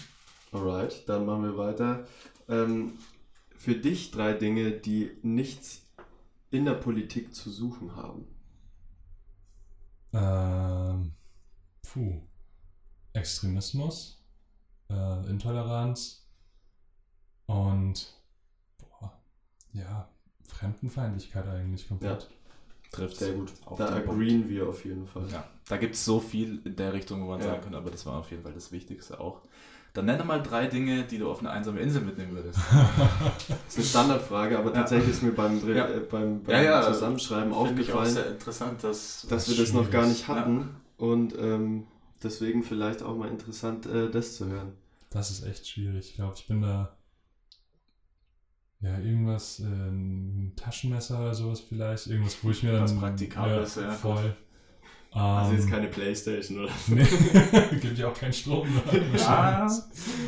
Alright, dann machen wir weiter. Ähm, für dich drei Dinge, die nichts in der Politik zu suchen haben. Ähm, puh. Extremismus, äh, Intoleranz und boah, ja, Fremdenfeindlichkeit eigentlich komplett. Trifft Sehr gut. Auf da agreeen wir auf jeden Fall. Ja, da gibt es so viel in der Richtung, wo man Ja. sagen kann, aber das war auf jeden Fall das Wichtigste auch. Dann nenne mal drei Dinge, die du auf eine einsame Insel mitnehmen würdest. Das ist eine Standardfrage, aber Ja. tatsächlich ist mir beim, Dre- Ja. äh, beim, beim Ja, ja, Zusammenschreiben Finde ich auch aufgefallen, sehr interessant, dass, dass wir das noch gar nicht hatten. Und ähm, deswegen vielleicht auch mal interessant, äh, das zu hören. Das ist echt schwierig. Ich glaube, ich bin da. Ja, irgendwas, äh, ein Taschenmesser oder sowas vielleicht. Irgendwas, wo ich mir dann. Was Praktikables, ja. Voll. Also jetzt Ähm, keine Playstation oder nee, gibt ja auch keinen Strom. Ah,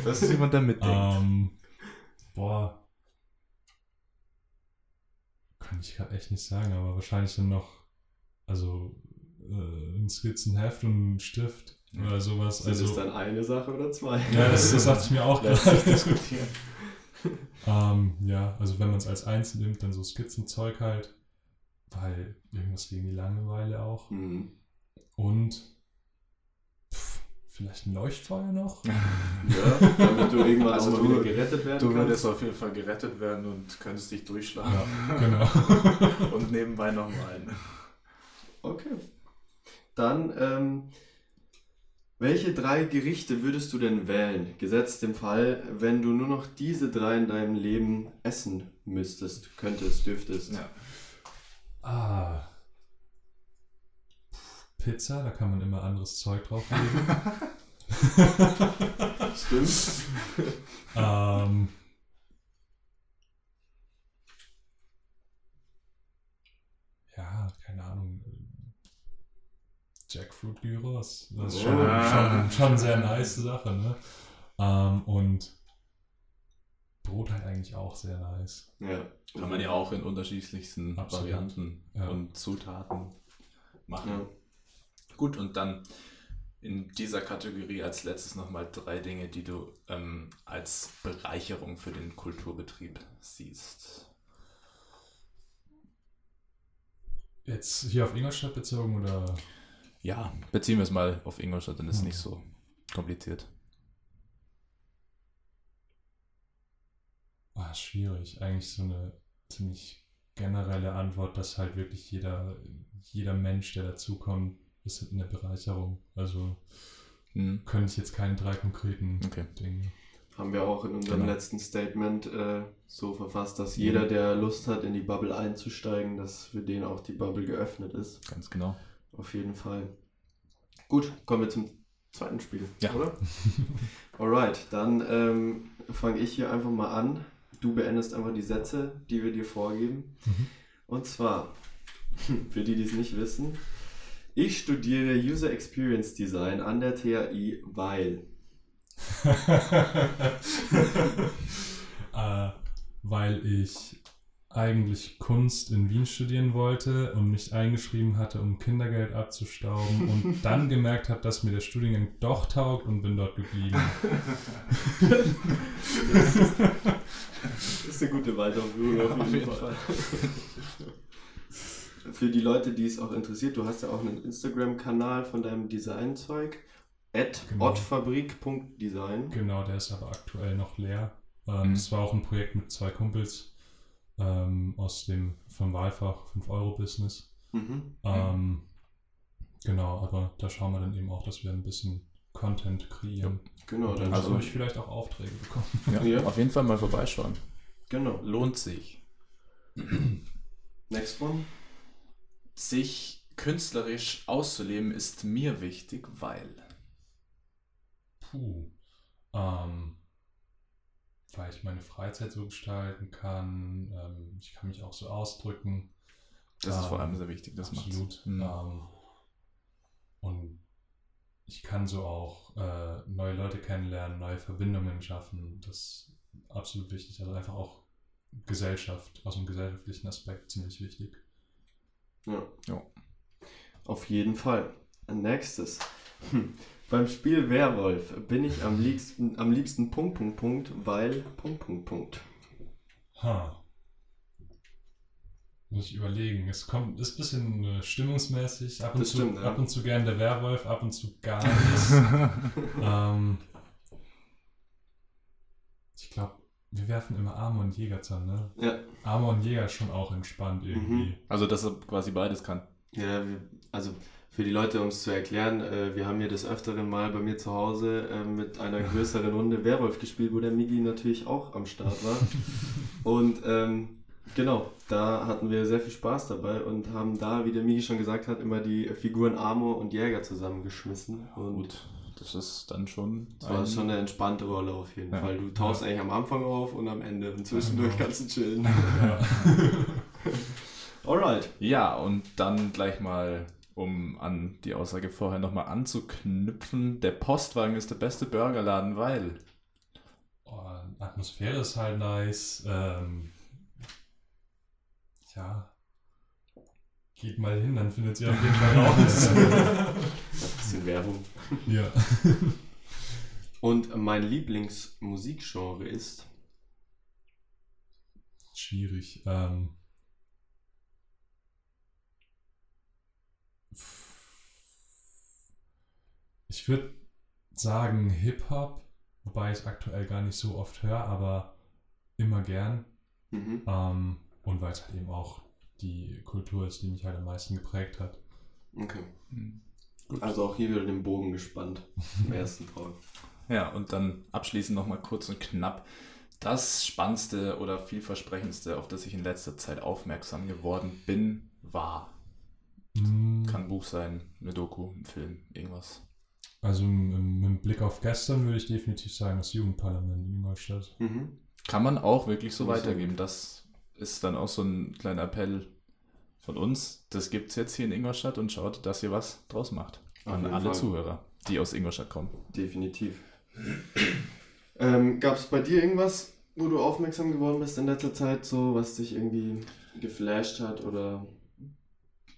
das ist, man da mitdenkt. Ähm, boah. Kann ich gerade echt nicht sagen, aber wahrscheinlich dann noch, also äh, ein Skizzenheft und ein Stift oder sowas. Sind Also, das dann eine Sache oder zwei? ja, das, das dachte ich mir auch gerade. diskutieren. ähm, ja, also wenn man es als eins nimmt, dann so Skizzenzeug halt, weil irgendwas gegen die Langeweile auch. Mhm. Und pff, vielleicht ein Leuchtfeuer noch? Ja, damit du irgendwann Also auch mal du- wieder gerettet werden Du kannst. würdest auf jeden Fall gerettet werden und könntest dich durchschlagen Ja, genau. und nebenbei noch malen. Okay. Dann, ähm, welche drei Gerichte würdest du denn wählen? Gesetzt im Fall, wenn du nur noch diese drei in deinem Leben essen müsstest, könntest, dürftest. Ja. Ah. Pizza, da kann man immer anderes Zeug drauflegen. Stimmt. ähm, ja, keine Ahnung. Jackfruit Gyros. Das ist schon, Ah. schon, schon eine sehr nice Sache, ne? Ähm, und Brot halt eigentlich auch sehr nice. Ja. Kann man ja auch in unterschiedlichsten Absolut. Varianten Ja. und Zutaten machen. Ja. Gut, und dann in dieser Kategorie als letztes nochmal drei Dinge, die du ähm, als Bereicherung für den Kulturbetrieb siehst. Jetzt hier auf Ingolstadt bezogen oder? Ja, beziehen wir es mal auf Ingolstadt, dann ist es hm. nicht so kompliziert. Ah, schwierig. Eigentlich so eine ziemlich generelle Antwort, dass halt wirklich jeder, jeder Mensch, der dazukommt, ist eine Bereicherung. Also hm. könnte ich jetzt keine drei konkreten okay. Dinge. Haben wir auch in unserem genau. letzten Statement äh, so verfasst, dass jeder, der Lust hat, in die Bubble einzusteigen, dass für den auch die Bubble geöffnet ist. Ganz genau. Auf jeden Fall. Gut, kommen wir zum zweiten Spiel, ja. oder? Alright, dann ähm, fange ich hier einfach mal an. Du beendest einfach die Sätze, die wir dir vorgeben. Mhm. Und zwar, für die, die es nicht wissen, ich studiere User Experience Design an der TAI, weil. äh, weil ich eigentlich Kunst in Wien studieren wollte und mich eingeschrieben hatte, um Kindergeld abzustauben und dann gemerkt habe, dass mir der Studiengang doch taugt und bin dort geblieben. das ist eine gute Weiterführung auf jeden, auf jeden Fall. Fall. Für die Leute, die es auch interessiert, du hast ja auch einen Instagram-Kanal von deinem Designzeug. At genau. ottfabrik.design. Genau, der ist aber aktuell noch leer. Ähm, mhm. Das war auch ein Projekt mit zwei Kumpels ähm, aus dem vom Wahlfach 5-Euro-Business. Mhm. Ähm, genau, aber da schauen wir dann eben auch, dass wir ein bisschen Content kreieren. Ja, genau, dann also ich vielleicht auch Aufträge bekommen. Ja, ja, auf jeden Fall mal vorbeischauen. Genau. Lohnt sich. Next one. Sich künstlerisch auszuleben ist mir wichtig, weil. Puh. Ähm, weil ich meine Freizeit so gestalten kann. Ähm, ich kann mich auch so ausdrücken. Das ähm, ist vor allem sehr wichtig, das absolut. Mhm. Ähm, und ich kann so auch äh, neue Leute kennenlernen, neue Verbindungen schaffen. Das ist absolut wichtig. Also einfach auch Gesellschaft, aus dem gesellschaftlichen Aspekt ziemlich wichtig. Ja. ja. Auf jeden Fall. Nächstes. Hm. Beim Spiel Werwolf bin ich am liebsten, am liebsten Punkt, Punkt, Punkt, weil Punkt, Punkt, Punkt. Ha. Muss ich überlegen. Es kommt, ist ein bisschen äh, stimmungsmäßig. Ab und, zu, stimmt, ja. ab und zu gern der Werwolf, ab und zu gar nicht. ähm, ich glaube, wir werfen immer Arme und Jäger zusammen, ne? Ja. Arme und Jäger ist schon auch entspannt irgendwie. Mhm. Also, dass er quasi beides kann. Ja, also für die Leute, um es zu erklären, äh, wir haben hier des Öfteren mal bei mir zu Hause äh, mit einer größeren Runde Werwolf gespielt, wo der Migi natürlich auch am Start war. und ähm, genau, da hatten wir sehr viel Spaß dabei und haben da, wie der Migi schon gesagt hat, immer die Figuren Amor und Jäger zusammengeschmissen. Und Gut, das ist dann schon. Das war schon eine entspannte Rolle auf jeden ja. Fall. Du tauchst ja. eigentlich am Anfang auf und am Ende und zwischendurch kannst du chillen. Ja. Alright. Ja, und dann gleich mal um an die Aussage vorher nochmal anzuknüpfen, der Postwagen ist der beste Burgerladen, weil. Oh, Atmosphäre ist halt nice. Ähm, ja. Geht mal hin, dann findet ihr auf jeden Fall raus. Ein bisschen Werbung. Ja. Und mein Lieblingsmusikgenre ist? Schwierig. Ähm, Ich würde sagen Hip-Hop, wobei ich es aktuell gar nicht so oft höre, aber immer gern. Mhm. Ähm, und weil es halt eben auch die Kultur ist, die mich halt am meisten geprägt hat. Okay. Mhm. Also auch hier wieder den Bogen gespannt im ersten Part. Ja, und dann abschließend nochmal kurz und knapp. Das Spannendste oder vielversprechendste, auf das ich in letzter Zeit aufmerksam geworden bin, war. Mhm. Kann ein Buch sein, eine Doku, ein Film, irgendwas. Also mit Blick auf gestern würde ich definitiv sagen, das Jugendparlament in Ingolstadt. Mhm. Kann man auch wirklich so weitergeben. Das ist dann auch so ein kleiner Appell von uns. Das gibt es jetzt hier in Ingolstadt und schaut, dass ihr was draus macht. An alle Fall. Zuhörer, die aus Ingolstadt kommen. Definitiv. ähm, Gab es bei dir irgendwas, wo du aufmerksam geworden bist in letzter Zeit, so was dich irgendwie geflasht hat oder?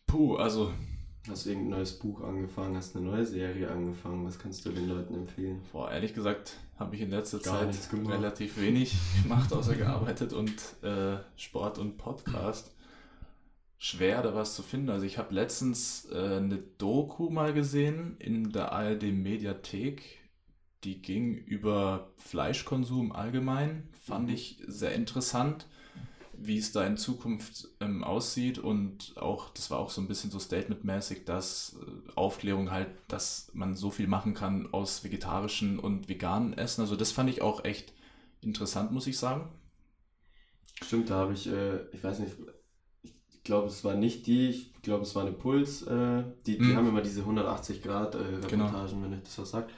Puh, also Hast du irgendein neues Buch angefangen? Hast eine neue Serie angefangen? Was kannst du den Leuten empfehlen? Boah, ehrlich gesagt habe ich in letzter Gar Zeit relativ wenig gemacht, außer gearbeitet und äh, Sport und Podcast. Schwer da was zu finden. Also ich habe letztens äh, eine Doku mal gesehen in der ARD Mediathek. Die ging über Fleischkonsum allgemein. Fand Mhm. ich sehr interessant, wie es da in Zukunft ähm, aussieht. Und auch, das war auch so ein bisschen so statementmäßig, dass äh, Aufklärung halt, dass man so viel machen kann aus vegetarischen und veganen Essen. Also das fand ich auch echt interessant, muss ich sagen. Stimmt, da habe ich, äh, ich weiß nicht, ich glaube, es war nicht die, ich glaube, es war eine Puls, äh, die, die Mhm. haben immer diese 180 Grad äh, Genau. Reportagen, wenn ich das was sagt.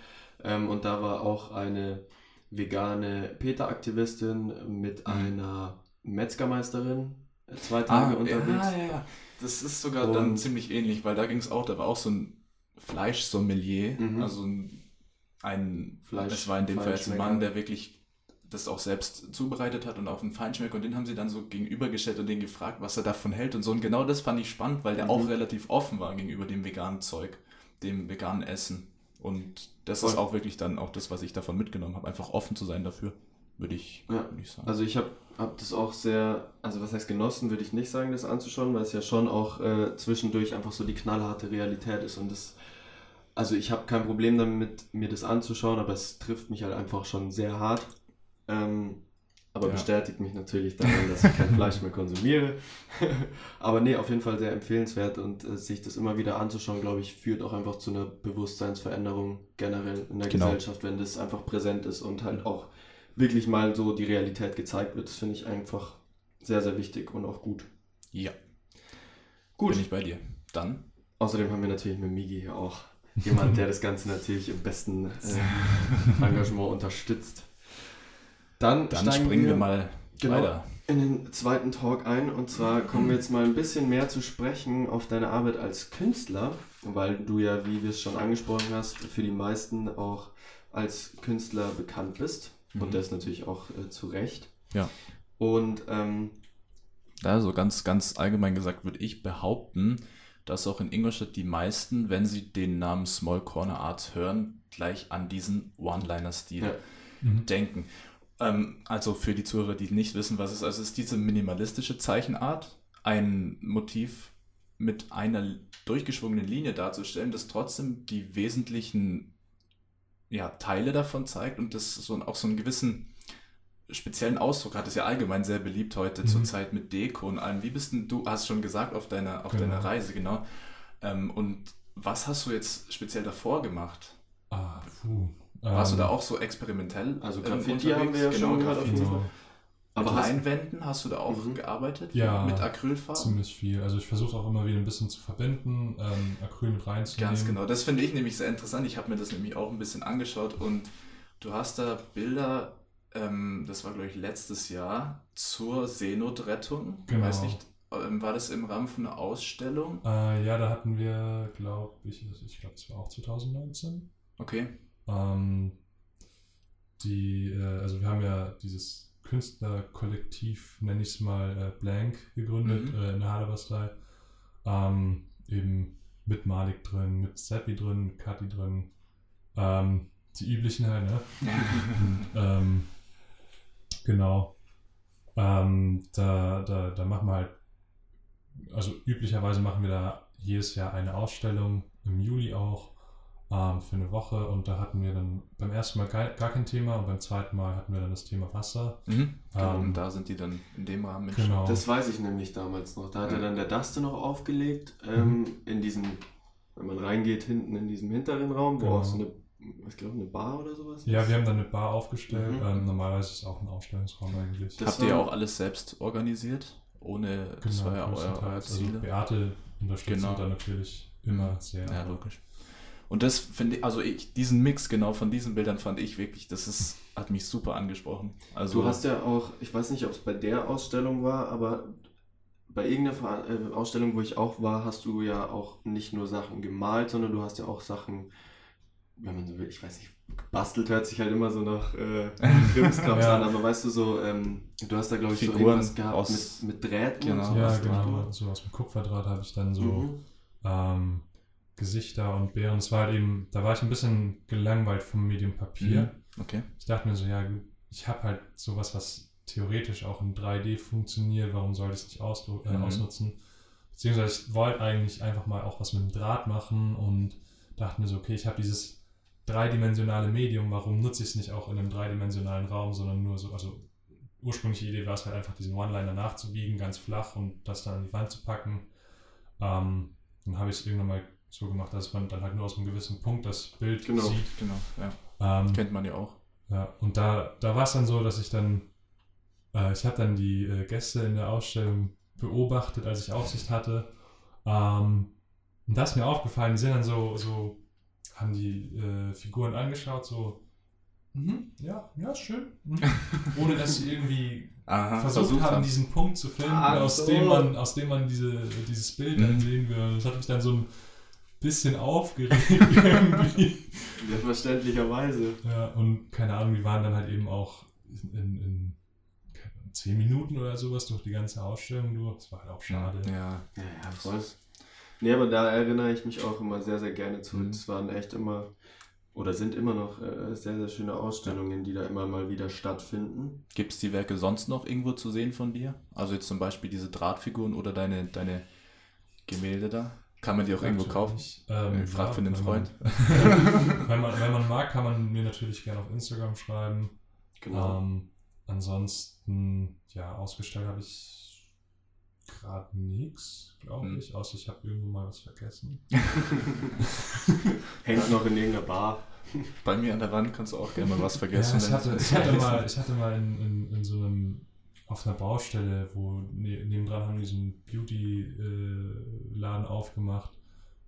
Ähm, und da war auch eine vegane PETA-Aktivistin mit Mhm. einer Metzgermeisterin zwei Tage unterwegs. Ah, Ja, ja, ja. Das ist sogar dann Und- ziemlich ähnlich, weil da ging es auch, da war auch so ein Fleischsommelier, Mhm. also ein, ein Fleisch- das war in dem Fall jetzt ein. Mann, der wirklich das auch selbst zubereitet hat und auch einen Feinschmecker und den haben sie dann so gegenübergestellt und den gefragt, was er davon hält und so. Und genau das fand ich spannend, weil der Mhm. auch relativ offen war gegenüber dem veganen Zeug, dem veganen Essen. Und das ist Voll. auch wirklich dann auch das, was ich davon mitgenommen habe, einfach offen zu sein dafür, würde ich, Ja. würde ich sagen. Also ich habe hab das auch sehr, also was heißt genossen, würde ich nicht sagen, das anzuschauen, weil es ja schon auch äh, zwischendurch einfach so die knallharte Realität ist und das, also ich habe kein Problem damit, mir das anzuschauen, aber es trifft mich halt einfach schon sehr hart. Ähm, aber Ja. bestätigt mich natürlich daran, dass ich kein Fleisch mehr konsumiere. aber nee, auf jeden Fall sehr empfehlenswert und äh, sich das immer wieder anzuschauen, glaube ich, führt auch einfach zu einer Bewusstseinsveränderung generell in der Genau. Gesellschaft, wenn das einfach präsent ist und halt auch wirklich mal so die Realität gezeigt wird. Das finde ich einfach sehr, sehr wichtig und auch gut. ja, Gut. bin ich bei dir. Dann Außerdem haben wir natürlich mit Migi hier auch jemand, der das Ganze natürlich im besten äh, Engagement unterstützt. Dann, Dann springen wir, mal genau. weiter. in den zweiten Talk ein und zwar kommen wir jetzt mal ein bisschen mehr zu sprechen auf deine Arbeit als Künstler, weil du ja, wie wir es schon angesprochen hast, für die meisten auch als Künstler bekannt bist Mhm. und das natürlich auch äh, zu Recht. Ja. Und ähm, Also ganz, ganz allgemein gesagt würde ich behaupten, dass auch in Ingolstadt die meisten, wenn sie den Namen Small Corner Arts hören, gleich an diesen One-Liner-Stil Ja. Mhm. denken. Ähm, also für die Zuhörer, die nicht wissen, was es ist, also ist diese minimalistische Zeichenart, ein Motiv mit einer durchgeschwungenen Linie darzustellen, das trotzdem die wesentlichen ja, Teile davon zeigt und das so, auch so einen gewissen speziellen Ausdruck hat. Ist ja allgemein sehr beliebt heute Mhm. zur Zeit mit Deko und allem. Wie bist denn du, hast schon gesagt, auf deiner, auf Genau. deiner Reise, genau. Ähm, und was hast du jetzt speziell davor gemacht? Ah, puh. Warst Ähm, du da auch so experimentell? Also ähm, Graffiti haben wir ja unterwegs? schon genau, gehört auf jeden Graffiti. Fall. Aber hast, Leinwänden hast du da auch Mhm. gearbeitet? Ja, Mit Acrylfarben? ziemlich viel. Also ich versuche auch immer wieder ein bisschen zu verbinden, ähm, Acryl mit reinzunehmen. Ganz genau. Das finde ich nämlich sehr interessant. Ich habe mir das nämlich auch ein bisschen angeschaut und du hast da Bilder, ähm, das war glaube ich letztes Jahr, zur Seenotrettung. Ich Genau. weiß nicht, ähm, war das im Rahmen von einer Ausstellung? Äh, ja, da hatten wir, glaube ich, ich glaube, es war auch 2019. Okay. Ähm, die, äh, also wir haben ja dieses Künstlerkollektiv, nenne ich es mal, äh, Blank gegründet Mhm. äh, in der Haderbastei. Ähm, eben mit Malik drin, mit Seppi drin, mit Kati drin. Ähm, die üblichen halt, ne? Und, ähm, genau. Ähm, da, da, da machen wir halt, also üblicherweise machen wir da jedes Jahr eine Ausstellung, im Juli auch, ähm, für eine Woche. Und da hatten wir dann beim ersten Mal gar, gar kein Thema und beim zweiten Mal hatten wir dann das Thema Wasser. Mhm. Genau, Ähm, und da sind die dann in dem Rahmen mit. Genau. das weiß ich nämlich damals noch. Da hat ja dann der Dustin noch aufgelegt, ähm, Mhm. in diesem, wenn man reingeht, hinten in diesem hinteren Raum, wo Genau. auch so eine, ich glaube, eine Bar oder sowas Ja, wir haben dann eine Bar aufgestellt. Mhm. Ähm, normalerweise ist es auch ein Ausstellungsraum eigentlich. Das Habt ihr auch alles selbst organisiert? Ohne, das war ja euer, euer größtenteils. Ziel. Also Beate unterstützt Genau. uns da natürlich immer Mhm. sehr. Ja, logisch. Und das finde ich, also ich, diesen Mix genau von diesen Bildern fand ich wirklich, das ist, hat mich super angesprochen. Also, Du hast ja auch, ich weiß nicht, ob es bei der Ausstellung war, aber bei irgendeiner äh, Ausstellung, wo ich auch war, hast du ja auch nicht nur Sachen gemalt, sondern du hast ja auch Sachen, wenn man so will, ich weiß nicht, gebastelt hört sich halt immer so nach äh, Krimskrams Ja. an, aber weißt du so, ähm, du hast da glaube ich so Figuren irgendwas gehabt aus- mit, mit Drähten Genau. und so. Ja, genau. gemacht. So aus dem Kupferdraht habe ich dann so Mhm. ähm, Gesichter und Bären. Es war halt eben, da war ich ein bisschen gelangweilt vom Medium Papier. Mhm. Okay. Ich dachte mir so, ja, ich habe halt sowas, was theoretisch auch in 3D funktioniert, warum soll ich es nicht äh, Mhm. ausnutzen? Beziehungsweise ich wollte eigentlich einfach mal auch was mit dem Draht machen und dachte mir so, okay, ich habe dieses dreidimensionale Medium, warum nutze ich es nicht auch in einem dreidimensionalen Raum, sondern nur so, also ursprüngliche Idee war es halt einfach, diesen One-Liner nachzubiegen, ganz flach und das dann an die Wand zu packen. Ähm, dann habe ich es irgendwann mal so gemacht, dass man dann halt nur aus einem gewissen Punkt das Bild Genau. sieht. Genau, ja. Ähm, Kennt man ja auch. ja, und da, da war es dann so, dass ich dann, äh, ich habe dann die äh, Gäste in der Ausstellung beobachtet, als ich Aufsicht hatte. Ähm, und da ist mir aufgefallen, die sind dann so, so haben die äh, Figuren angeschaut, so, mhm, ja, ja, schön. Mhm. Ohne dass sie irgendwie Aha, versucht haben, diesen Punkt zu finden, Ach aus, so. dem man, aus dem man diese, dieses Bild dann Mhm. sehen würde. Das hat mich dann so ein bisschen aufgeregt irgendwie. Ja, verständlicherweise. Ja, und keine Ahnung, wir waren dann halt eben auch in, in zehn Minuten oder sowas durch die ganze Ausstellung durch. Das war halt auch schade. Ja, Ja, ja, voll. Nee, aber da erinnere ich mich auch immer sehr, sehr gerne zu. Mhm. Es waren echt immer oder sind immer noch äh, sehr, sehr schöne Ausstellungen, die da immer mal wieder stattfinden. Gibt es die Werke sonst noch irgendwo zu sehen von dir? Also jetzt zum Beispiel diese Drahtfiguren oder deine, deine Gemälde da? Kann man die auch irgendwo kaufen? Ähm, Ich frag für den wenn Freund. Man, wenn, man, wenn man mag, kann man mir natürlich gerne auf Instagram schreiben. Genau. Ähm, ansonsten, ja, ausgestellt habe ich gerade nichts, glaube Hm. ich, außer ich habe irgendwo mal was vergessen. Hängt noch in irgendeiner Bar. Bei mir an der Wand kannst du auch gerne mal was vergessen. Ja, ich, hatte, ich hatte mal, ich hatte mal in, in, in so einem, auf einer Baustelle, wo ne, nebendran haben die so einen Beauty-Laden aufgemacht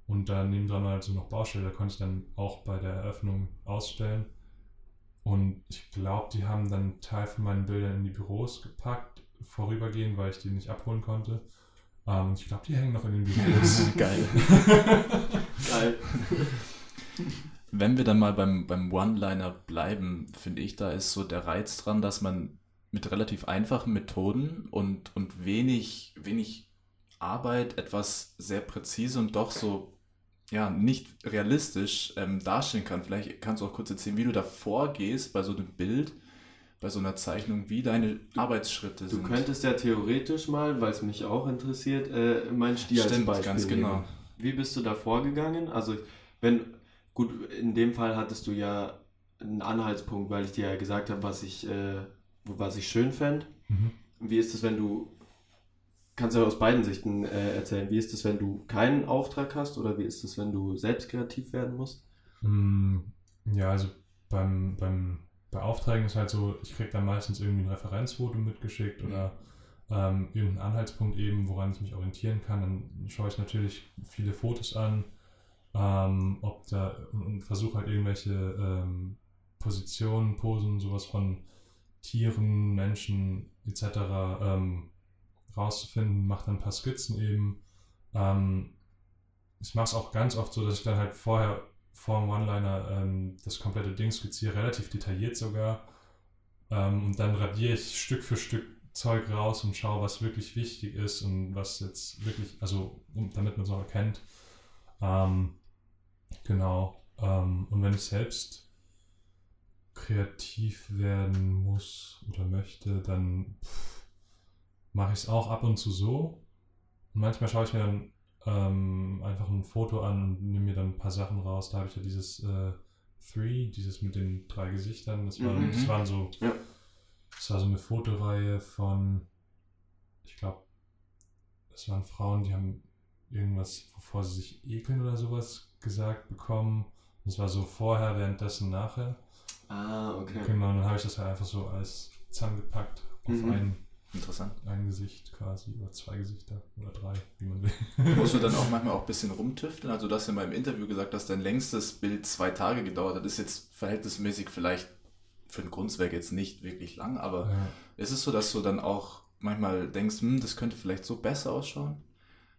und da nebendran war halt so noch Baustelle, da konnte ich dann auch bei der Eröffnung ausstellen. Und ich glaube, die haben dann einen Teil von meinen Bildern in die Büros gepackt, vorübergehend, weil ich die nicht abholen konnte. Ähm, ich glaube, die hängen noch in den Büros. Geil. Geil. Wenn wir dann mal beim, beim One-Liner bleiben, finde ich, da ist so der Reiz dran, dass man mit relativ einfachen Methoden und, und wenig, wenig Arbeit etwas sehr präzise und doch so ja, nicht realistisch ähm, darstellen kann. Vielleicht kannst du auch kurz erzählen, wie du da vorgehst bei so einem Bild, bei so einer Zeichnung, wie deine Arbeitsschritte Du sind. könntest ja theoretisch mal, weil es mich auch interessiert, äh, mein Stier als Stimmt, Beispiel ganz nehmen. genau. Wie bist du da vorgegangen? Also, wenn, gut, in dem Fall hattest du ja einen Anhaltspunkt, weil ich dir ja gesagt habe, was ich, äh, was ich schön fände. Mhm. Wie ist es, wenn du, kannst du ja aus beiden Sichten äh, erzählen, wie ist es, wenn du keinen Auftrag hast oder wie ist es, wenn du selbst kreativ werden musst? Mm, Ja, also beim, beim Beauftragen ist halt so, ich kriege dann meistens irgendwie ein Referenzfoto mitgeschickt oder ähm, irgendeinen Anhaltspunkt eben, woran ich mich orientieren kann. Dann schaue ich natürlich viele Fotos an, ähm, ob da und, und versuche halt irgendwelche ähm, Positionen, Posen, sowas von Tieren, Menschen etc. Ähm, rauszufinden, mache dann ein paar Skizzen eben. Ähm, ich mache es auch ganz oft so, dass ich dann halt vorher vor dem One-Liner ähm, das komplette Ding skizziere, relativ detailliert sogar. Ähm, und dann radiere ich Stück für Stück Zeug raus und schaue, was wirklich wichtig ist und was jetzt wirklich, also damit man es auch erkennt. Ähm, genau. Ähm, und wenn ich selbst kreativ werden muss oder möchte, dann mache ich es auch ab und zu so. Und manchmal schaue ich mir dann ähm, einfach ein Foto an und nehme mir dann ein paar Sachen raus. Da habe ich ja dieses äh, Three, dieses mit den drei Gesichtern. Das, waren, Mhm. das waren so, Ja. das war so eine Fotoreihe von, ich glaube, das waren Frauen, die haben irgendwas, wovor sie sich ekeln oder sowas gesagt bekommen. Das war so vorher, währenddessen, nachher. Ah, okay. Genau, dann habe ich das halt einfach so alles zusammengepackt auf Mhm. ein, Interessant. ein Gesicht quasi oder zwei Gesichter oder drei, wie man will. Musst du dann auch manchmal auch ein bisschen rumtüfteln? Also du hast ja mal im Interview gesagt, dass dein längstes Bild zwei Tage gedauert hat. Das ist jetzt verhältnismäßig vielleicht für ein Kunstwerk jetzt nicht wirklich lang, aber Ja. ist es so, dass du dann auch manchmal denkst, hm, das könnte vielleicht so besser ausschauen?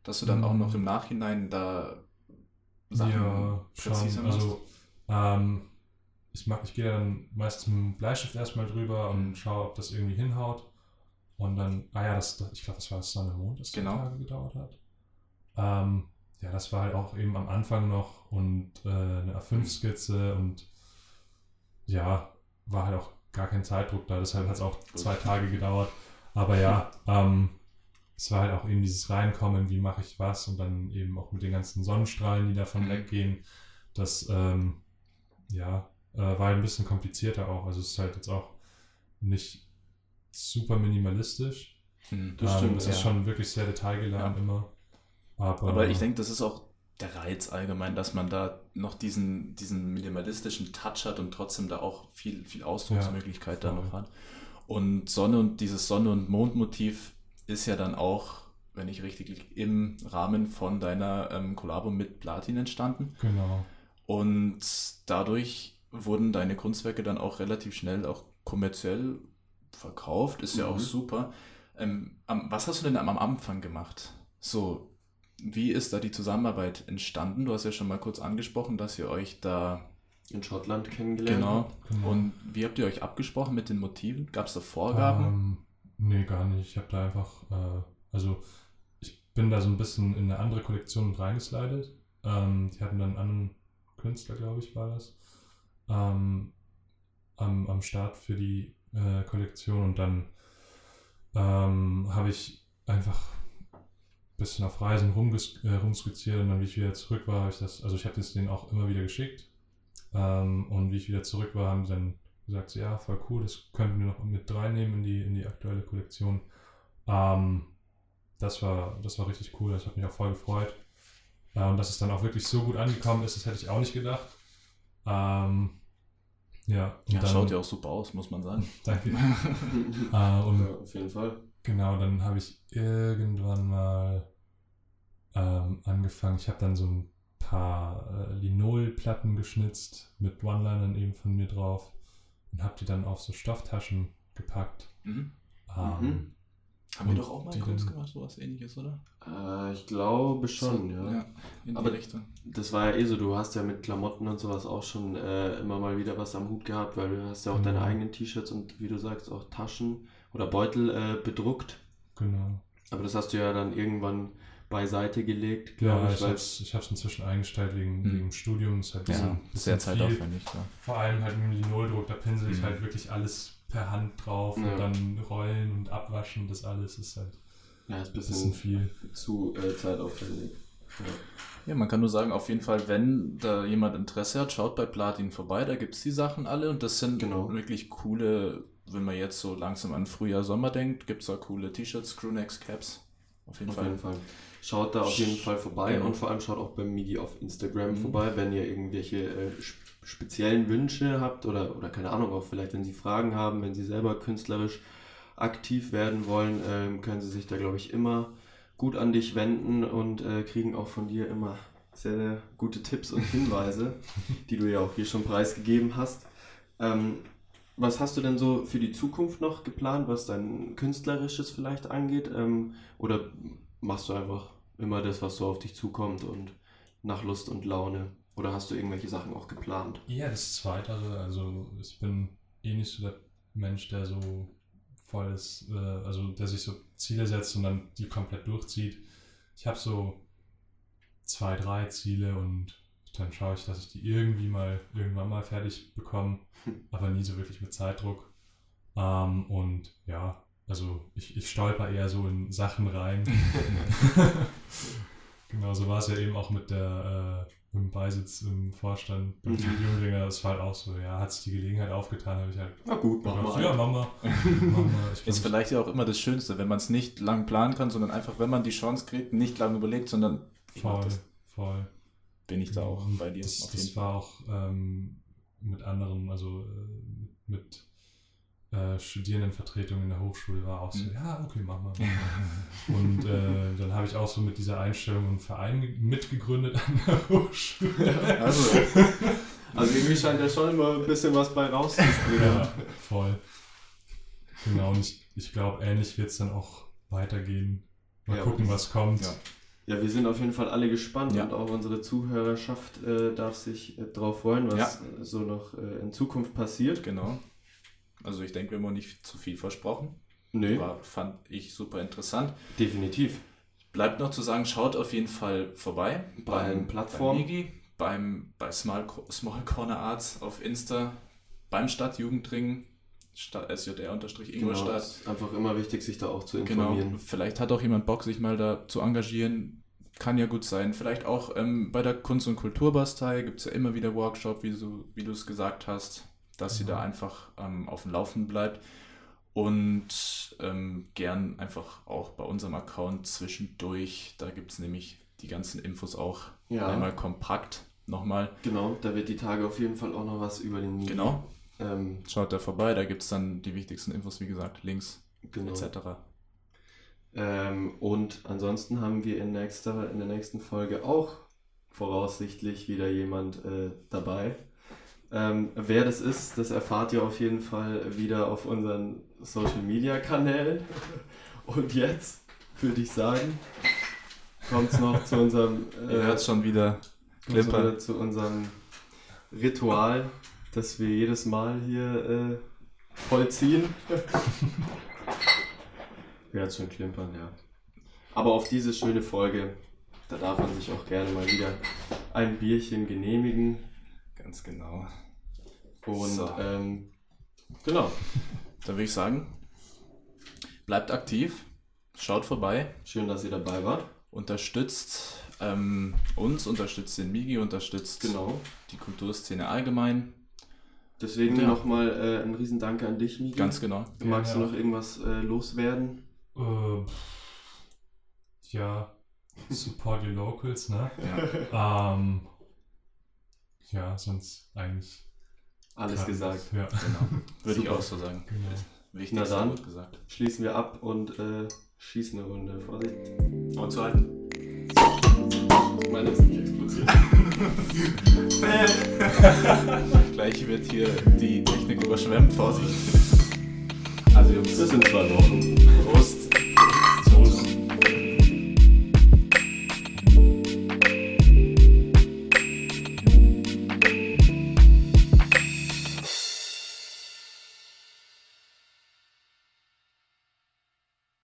Dass du dann auch Mhm. noch im Nachhinein da Sachen ja, präziser schon. machst? Also, ähm, ich, mach, ich gehe dann meistens mit dem Bleistift erstmal drüber und schaue, ob das irgendwie hinhaut. Und dann, ah ja, das, ich glaube, das war das Sonne Mond, das zwei Genau. Tage gedauert hat. Ähm, ja, das war halt auch eben am Anfang noch und äh, eine A5-Skizze und ja, war halt auch gar kein Zeitdruck da, deshalb hat es auch zwei Tage gedauert. Aber ja, ähm, es war halt auch eben dieses Reinkommen, wie mache ich was und dann eben auch mit den ganzen Sonnenstrahlen, die davon Mhm. weggehen. Das, ähm, ja, äh, war ein bisschen komplizierter auch. Also es ist halt jetzt auch nicht super minimalistisch. Hm. Das ähm, stimmt, Es ist ja. schon wirklich sehr detailgeladen Ja. immer. Aber, Aber ich denke, das ist auch der Reiz allgemein, dass man da noch diesen, diesen minimalistischen Touch hat und trotzdem da auch viel, viel Ausdrucksmöglichkeit da voll. noch hat. Und Sonne und dieses Sonne- und Mondmotiv ist ja dann auch, wenn ich richtig liege, im Rahmen von deiner ähm, Kollabo mit Platin entstanden. Genau. Und dadurch wurden deine Kunstwerke dann auch relativ schnell auch kommerziell verkauft. Ist ja Mhm. auch super. Ähm, am, was hast du denn am Anfang gemacht? So, wie ist da die Zusammenarbeit entstanden? Du hast ja schon mal kurz angesprochen, dass ihr euch da In Schottland kennengelernt. genau. habt. genau. Und wie habt ihr euch abgesprochen mit den Motiven? Gab es da Vorgaben? Ähm, nee, gar nicht. Ich habe da einfach, äh, also ich bin da so ein bisschen in eine andere Kollektion mit reingeslidet. Ähm, die hatten dann einen anderen Künstler, glaube ich, war das, ähm, am, am Start für die äh, Kollektion und dann ähm, habe ich einfach ein bisschen auf Reisen rumges äh, rumskizziert und dann, wie ich wieder zurück war, habe ich das, also ich habe das denen auch immer wieder geschickt ähm, und wie ich wieder zurück war, haben die dann gesagt, ja, voll cool, das könnten wir noch mit reinnehmen in die, in die aktuelle Kollektion. Ähm, das, war, das war richtig cool, das hat mich auch voll gefreut. Äh, und dass es dann auch wirklich so gut angekommen ist, das hätte ich auch nicht gedacht. Ähm, ja, und ja, dann, schaut ja auch super aus, muss man sagen. Danke. Äh, und ja, auf jeden Fall. Genau, dann habe ich irgendwann mal ähm, angefangen. Ich habe dann so ein paar äh, Linolplatten geschnitzt mit One-Linern eben von mir drauf und habe die dann auf so Stofftaschen gepackt. Mhm. Ähm, Mhm. Haben wir doch auch mal die Kunst dann- gemacht, sowas ähnliches, oder? Äh, ich glaube schon, So, ja. in Aber- die Richtung. Das war ja eh so, du hast ja mit Klamotten und sowas auch schon äh, immer mal wieder was am Hut gehabt, weil du hast ja auch Mhm. deine eigenen T-Shirts und wie du sagst auch Taschen oder Beutel äh, bedruckt. Genau. Aber das hast du ja dann irgendwann beiseite gelegt, Ja, glaube ich ich, habe weil es ich hab's inzwischen eingestellt wegen, Mhm. wegen Studium. Ist halt ein bisschen, Ja, bisschen sehr viel. zeitaufwendig, klar. Vor allem halt mit dem Linoldruck, da pinsel ich Mhm. halt wirklich alles per Hand drauf Ja. und dann rollen und abwaschen. Das alles ist halt ja, ist ein bisschen bisschen viel. zu äh, zeitaufwendig. Ja. Ja, man kann nur sagen, auf jeden Fall, wenn da jemand Interesse hat, schaut bei Platin vorbei, da gibt es die Sachen alle und das sind Genau. wirklich coole, wenn man jetzt so langsam an Frühjahr, Sommer denkt, gibt es da coole T-Shirts, Crewnecks, Caps. Auf jeden Auf Fall. jeden Fall. Schaut da auf jeden Fall vorbei Genau. und vor allem schaut auch bei Midi auf Instagram Mhm. vorbei, wenn ihr irgendwelche äh, speziellen Wünsche habt oder, oder keine Ahnung, auch vielleicht, wenn Sie Fragen haben, wenn Sie selber künstlerisch aktiv werden wollen, ähm, können Sie sich da, glaube ich, immer gut an dich wenden und äh, kriegen auch von dir immer sehr, sehr gute Tipps und Hinweise, die du ja auch hier schon preisgegeben hast. Ähm, was hast du denn so für die Zukunft noch geplant, was dein künstlerisches vielleicht angeht? Ähm, oder machst du einfach immer das, was so auf dich zukommt und nach Lust und Laune? Oder hast du irgendwelche Sachen auch geplant? Ja, das Zweitere, also ich bin eh nicht so der Mensch, der so voll ist, äh, also der sich so Ziele setzt und dann die komplett durchzieht. Ich habe so zwei, drei Ziele und dann schaue ich, dass ich die irgendwie mal, irgendwann mal fertig bekomme, aber nie so wirklich mit Zeitdruck. Ähm, und ja, also ich, ich stolper eher so in Sachen rein. genau, so war es ja eben auch mit der äh, dem Beisitz im Vorstand beim Mhm. Jugendlinger. Das war halt auch so, ja, hat sich die Gelegenheit aufgetan, habe ich halt Na gut, gedacht, ja, Mama, Mama, ich Ist kann vielleicht ja auch immer das Schönste, wenn man es nicht lang planen kann, sondern einfach, wenn man die Chance kriegt, nicht lang überlegt, sondern ich mach voll, das. voll. bin ich da auch bei dir. Das, das war auch ähm, mit anderen, also äh, mit äh, Studierendenvertretungen in der Hochschule war auch so, Mhm. ja, okay, mach mal. Mach mal. Und äh, dann habe ich auch so mit dieser Einstellung einen Verein ge- mitgegründet an der Hochschule. Also, Also irgendwie scheint ja schon immer ein bisschen was bei rauszuspringen. ja, voll. Genau, und ich, ich glaube, ähnlich wird es dann auch weitergehen. Mal Ja, gucken, was kommt. ja. Ja, wir sind auf jeden Fall alle gespannt Ja. und auch unsere Zuhörerschaft äh, darf sich äh, darauf freuen, was Ja. so noch äh, in Zukunft passiert. genau. Also ich denke, wir haben auch nicht zu viel versprochen. Nö, War, fand ich super interessant. definitiv. Bleibt noch zu sagen, schaut auf jeden Fall vorbei Bei allen Plattformen. Bei Migi, beim, bei Small, Small Corner Arts auf Insta, beim Stadtjugendring, Stadt, SJR-Ingolstadt. Genau, ist einfach immer wichtig, sich da auch zu Genau, informieren. vielleicht hat auch jemand Bock, sich mal da zu engagieren. Kann ja gut sein. Vielleicht auch ähm, bei der Kunst- und Kulturbastei gibt es ja immer wieder Workshop, wie du es gesagt hast, dass sie da einfach ähm, auf dem Laufen bleibt. Und ähm, gern einfach auch bei unserem Account zwischendurch. Da gibt es nämlich die ganzen Infos auch Ja. einmal kompakt nochmal. Genau, da wird die Tage auf jeden Fall auch noch was über den. Genau. Ähm, Schaut da vorbei, da gibt es dann die wichtigsten Infos, wie gesagt, Links genau. etc. Ähm, und ansonsten haben wir in, nächster, in der nächsten Folge auch voraussichtlich wieder jemand äh, dabei. Ähm, wer das ist, das erfahrt ihr auf jeden Fall wieder auf unseren Social Media Kanälen. Und jetzt würde ich sagen, kommt es noch zu unserem, Ihr äh, hört schon wieder klimpern. zu unserem Ritual, das wir jedes Mal hier äh, vollziehen. Ja, schon klimpern, ja. Aber auf diese schöne Folge, da darf man sich auch gerne mal wieder ein Bierchen genehmigen. Ganz genau. Und So. ähm, genau, Dann würde ich sagen, bleibt aktiv, schaut vorbei, schön, dass ihr dabei wart. unterstützt ähm, uns, unterstützt den Migi, unterstützt Genau. die Kulturszene allgemein. Deswegen Ja. nochmal äh, ein Riesendanke an dich, Migi. Ganz genau. Magst Ja, du noch irgendwas äh, loswerden? Äh, ja, support your locals, ne? Ja, Ähm, ja, sonst eigentlich Alles gesagt. Ja, genau. Würde ich auch so sagen. genau. Wichtig, Na dann. gut gesagt. Schließen wir ab und äh, schießen eine Runde. Vorsicht. Und zu halten. Meine ist nicht explodiert. Gleich wird hier die Technik überschwemmt, Vorsicht. Also Jungs, Bis in zwei Wochen. Prost.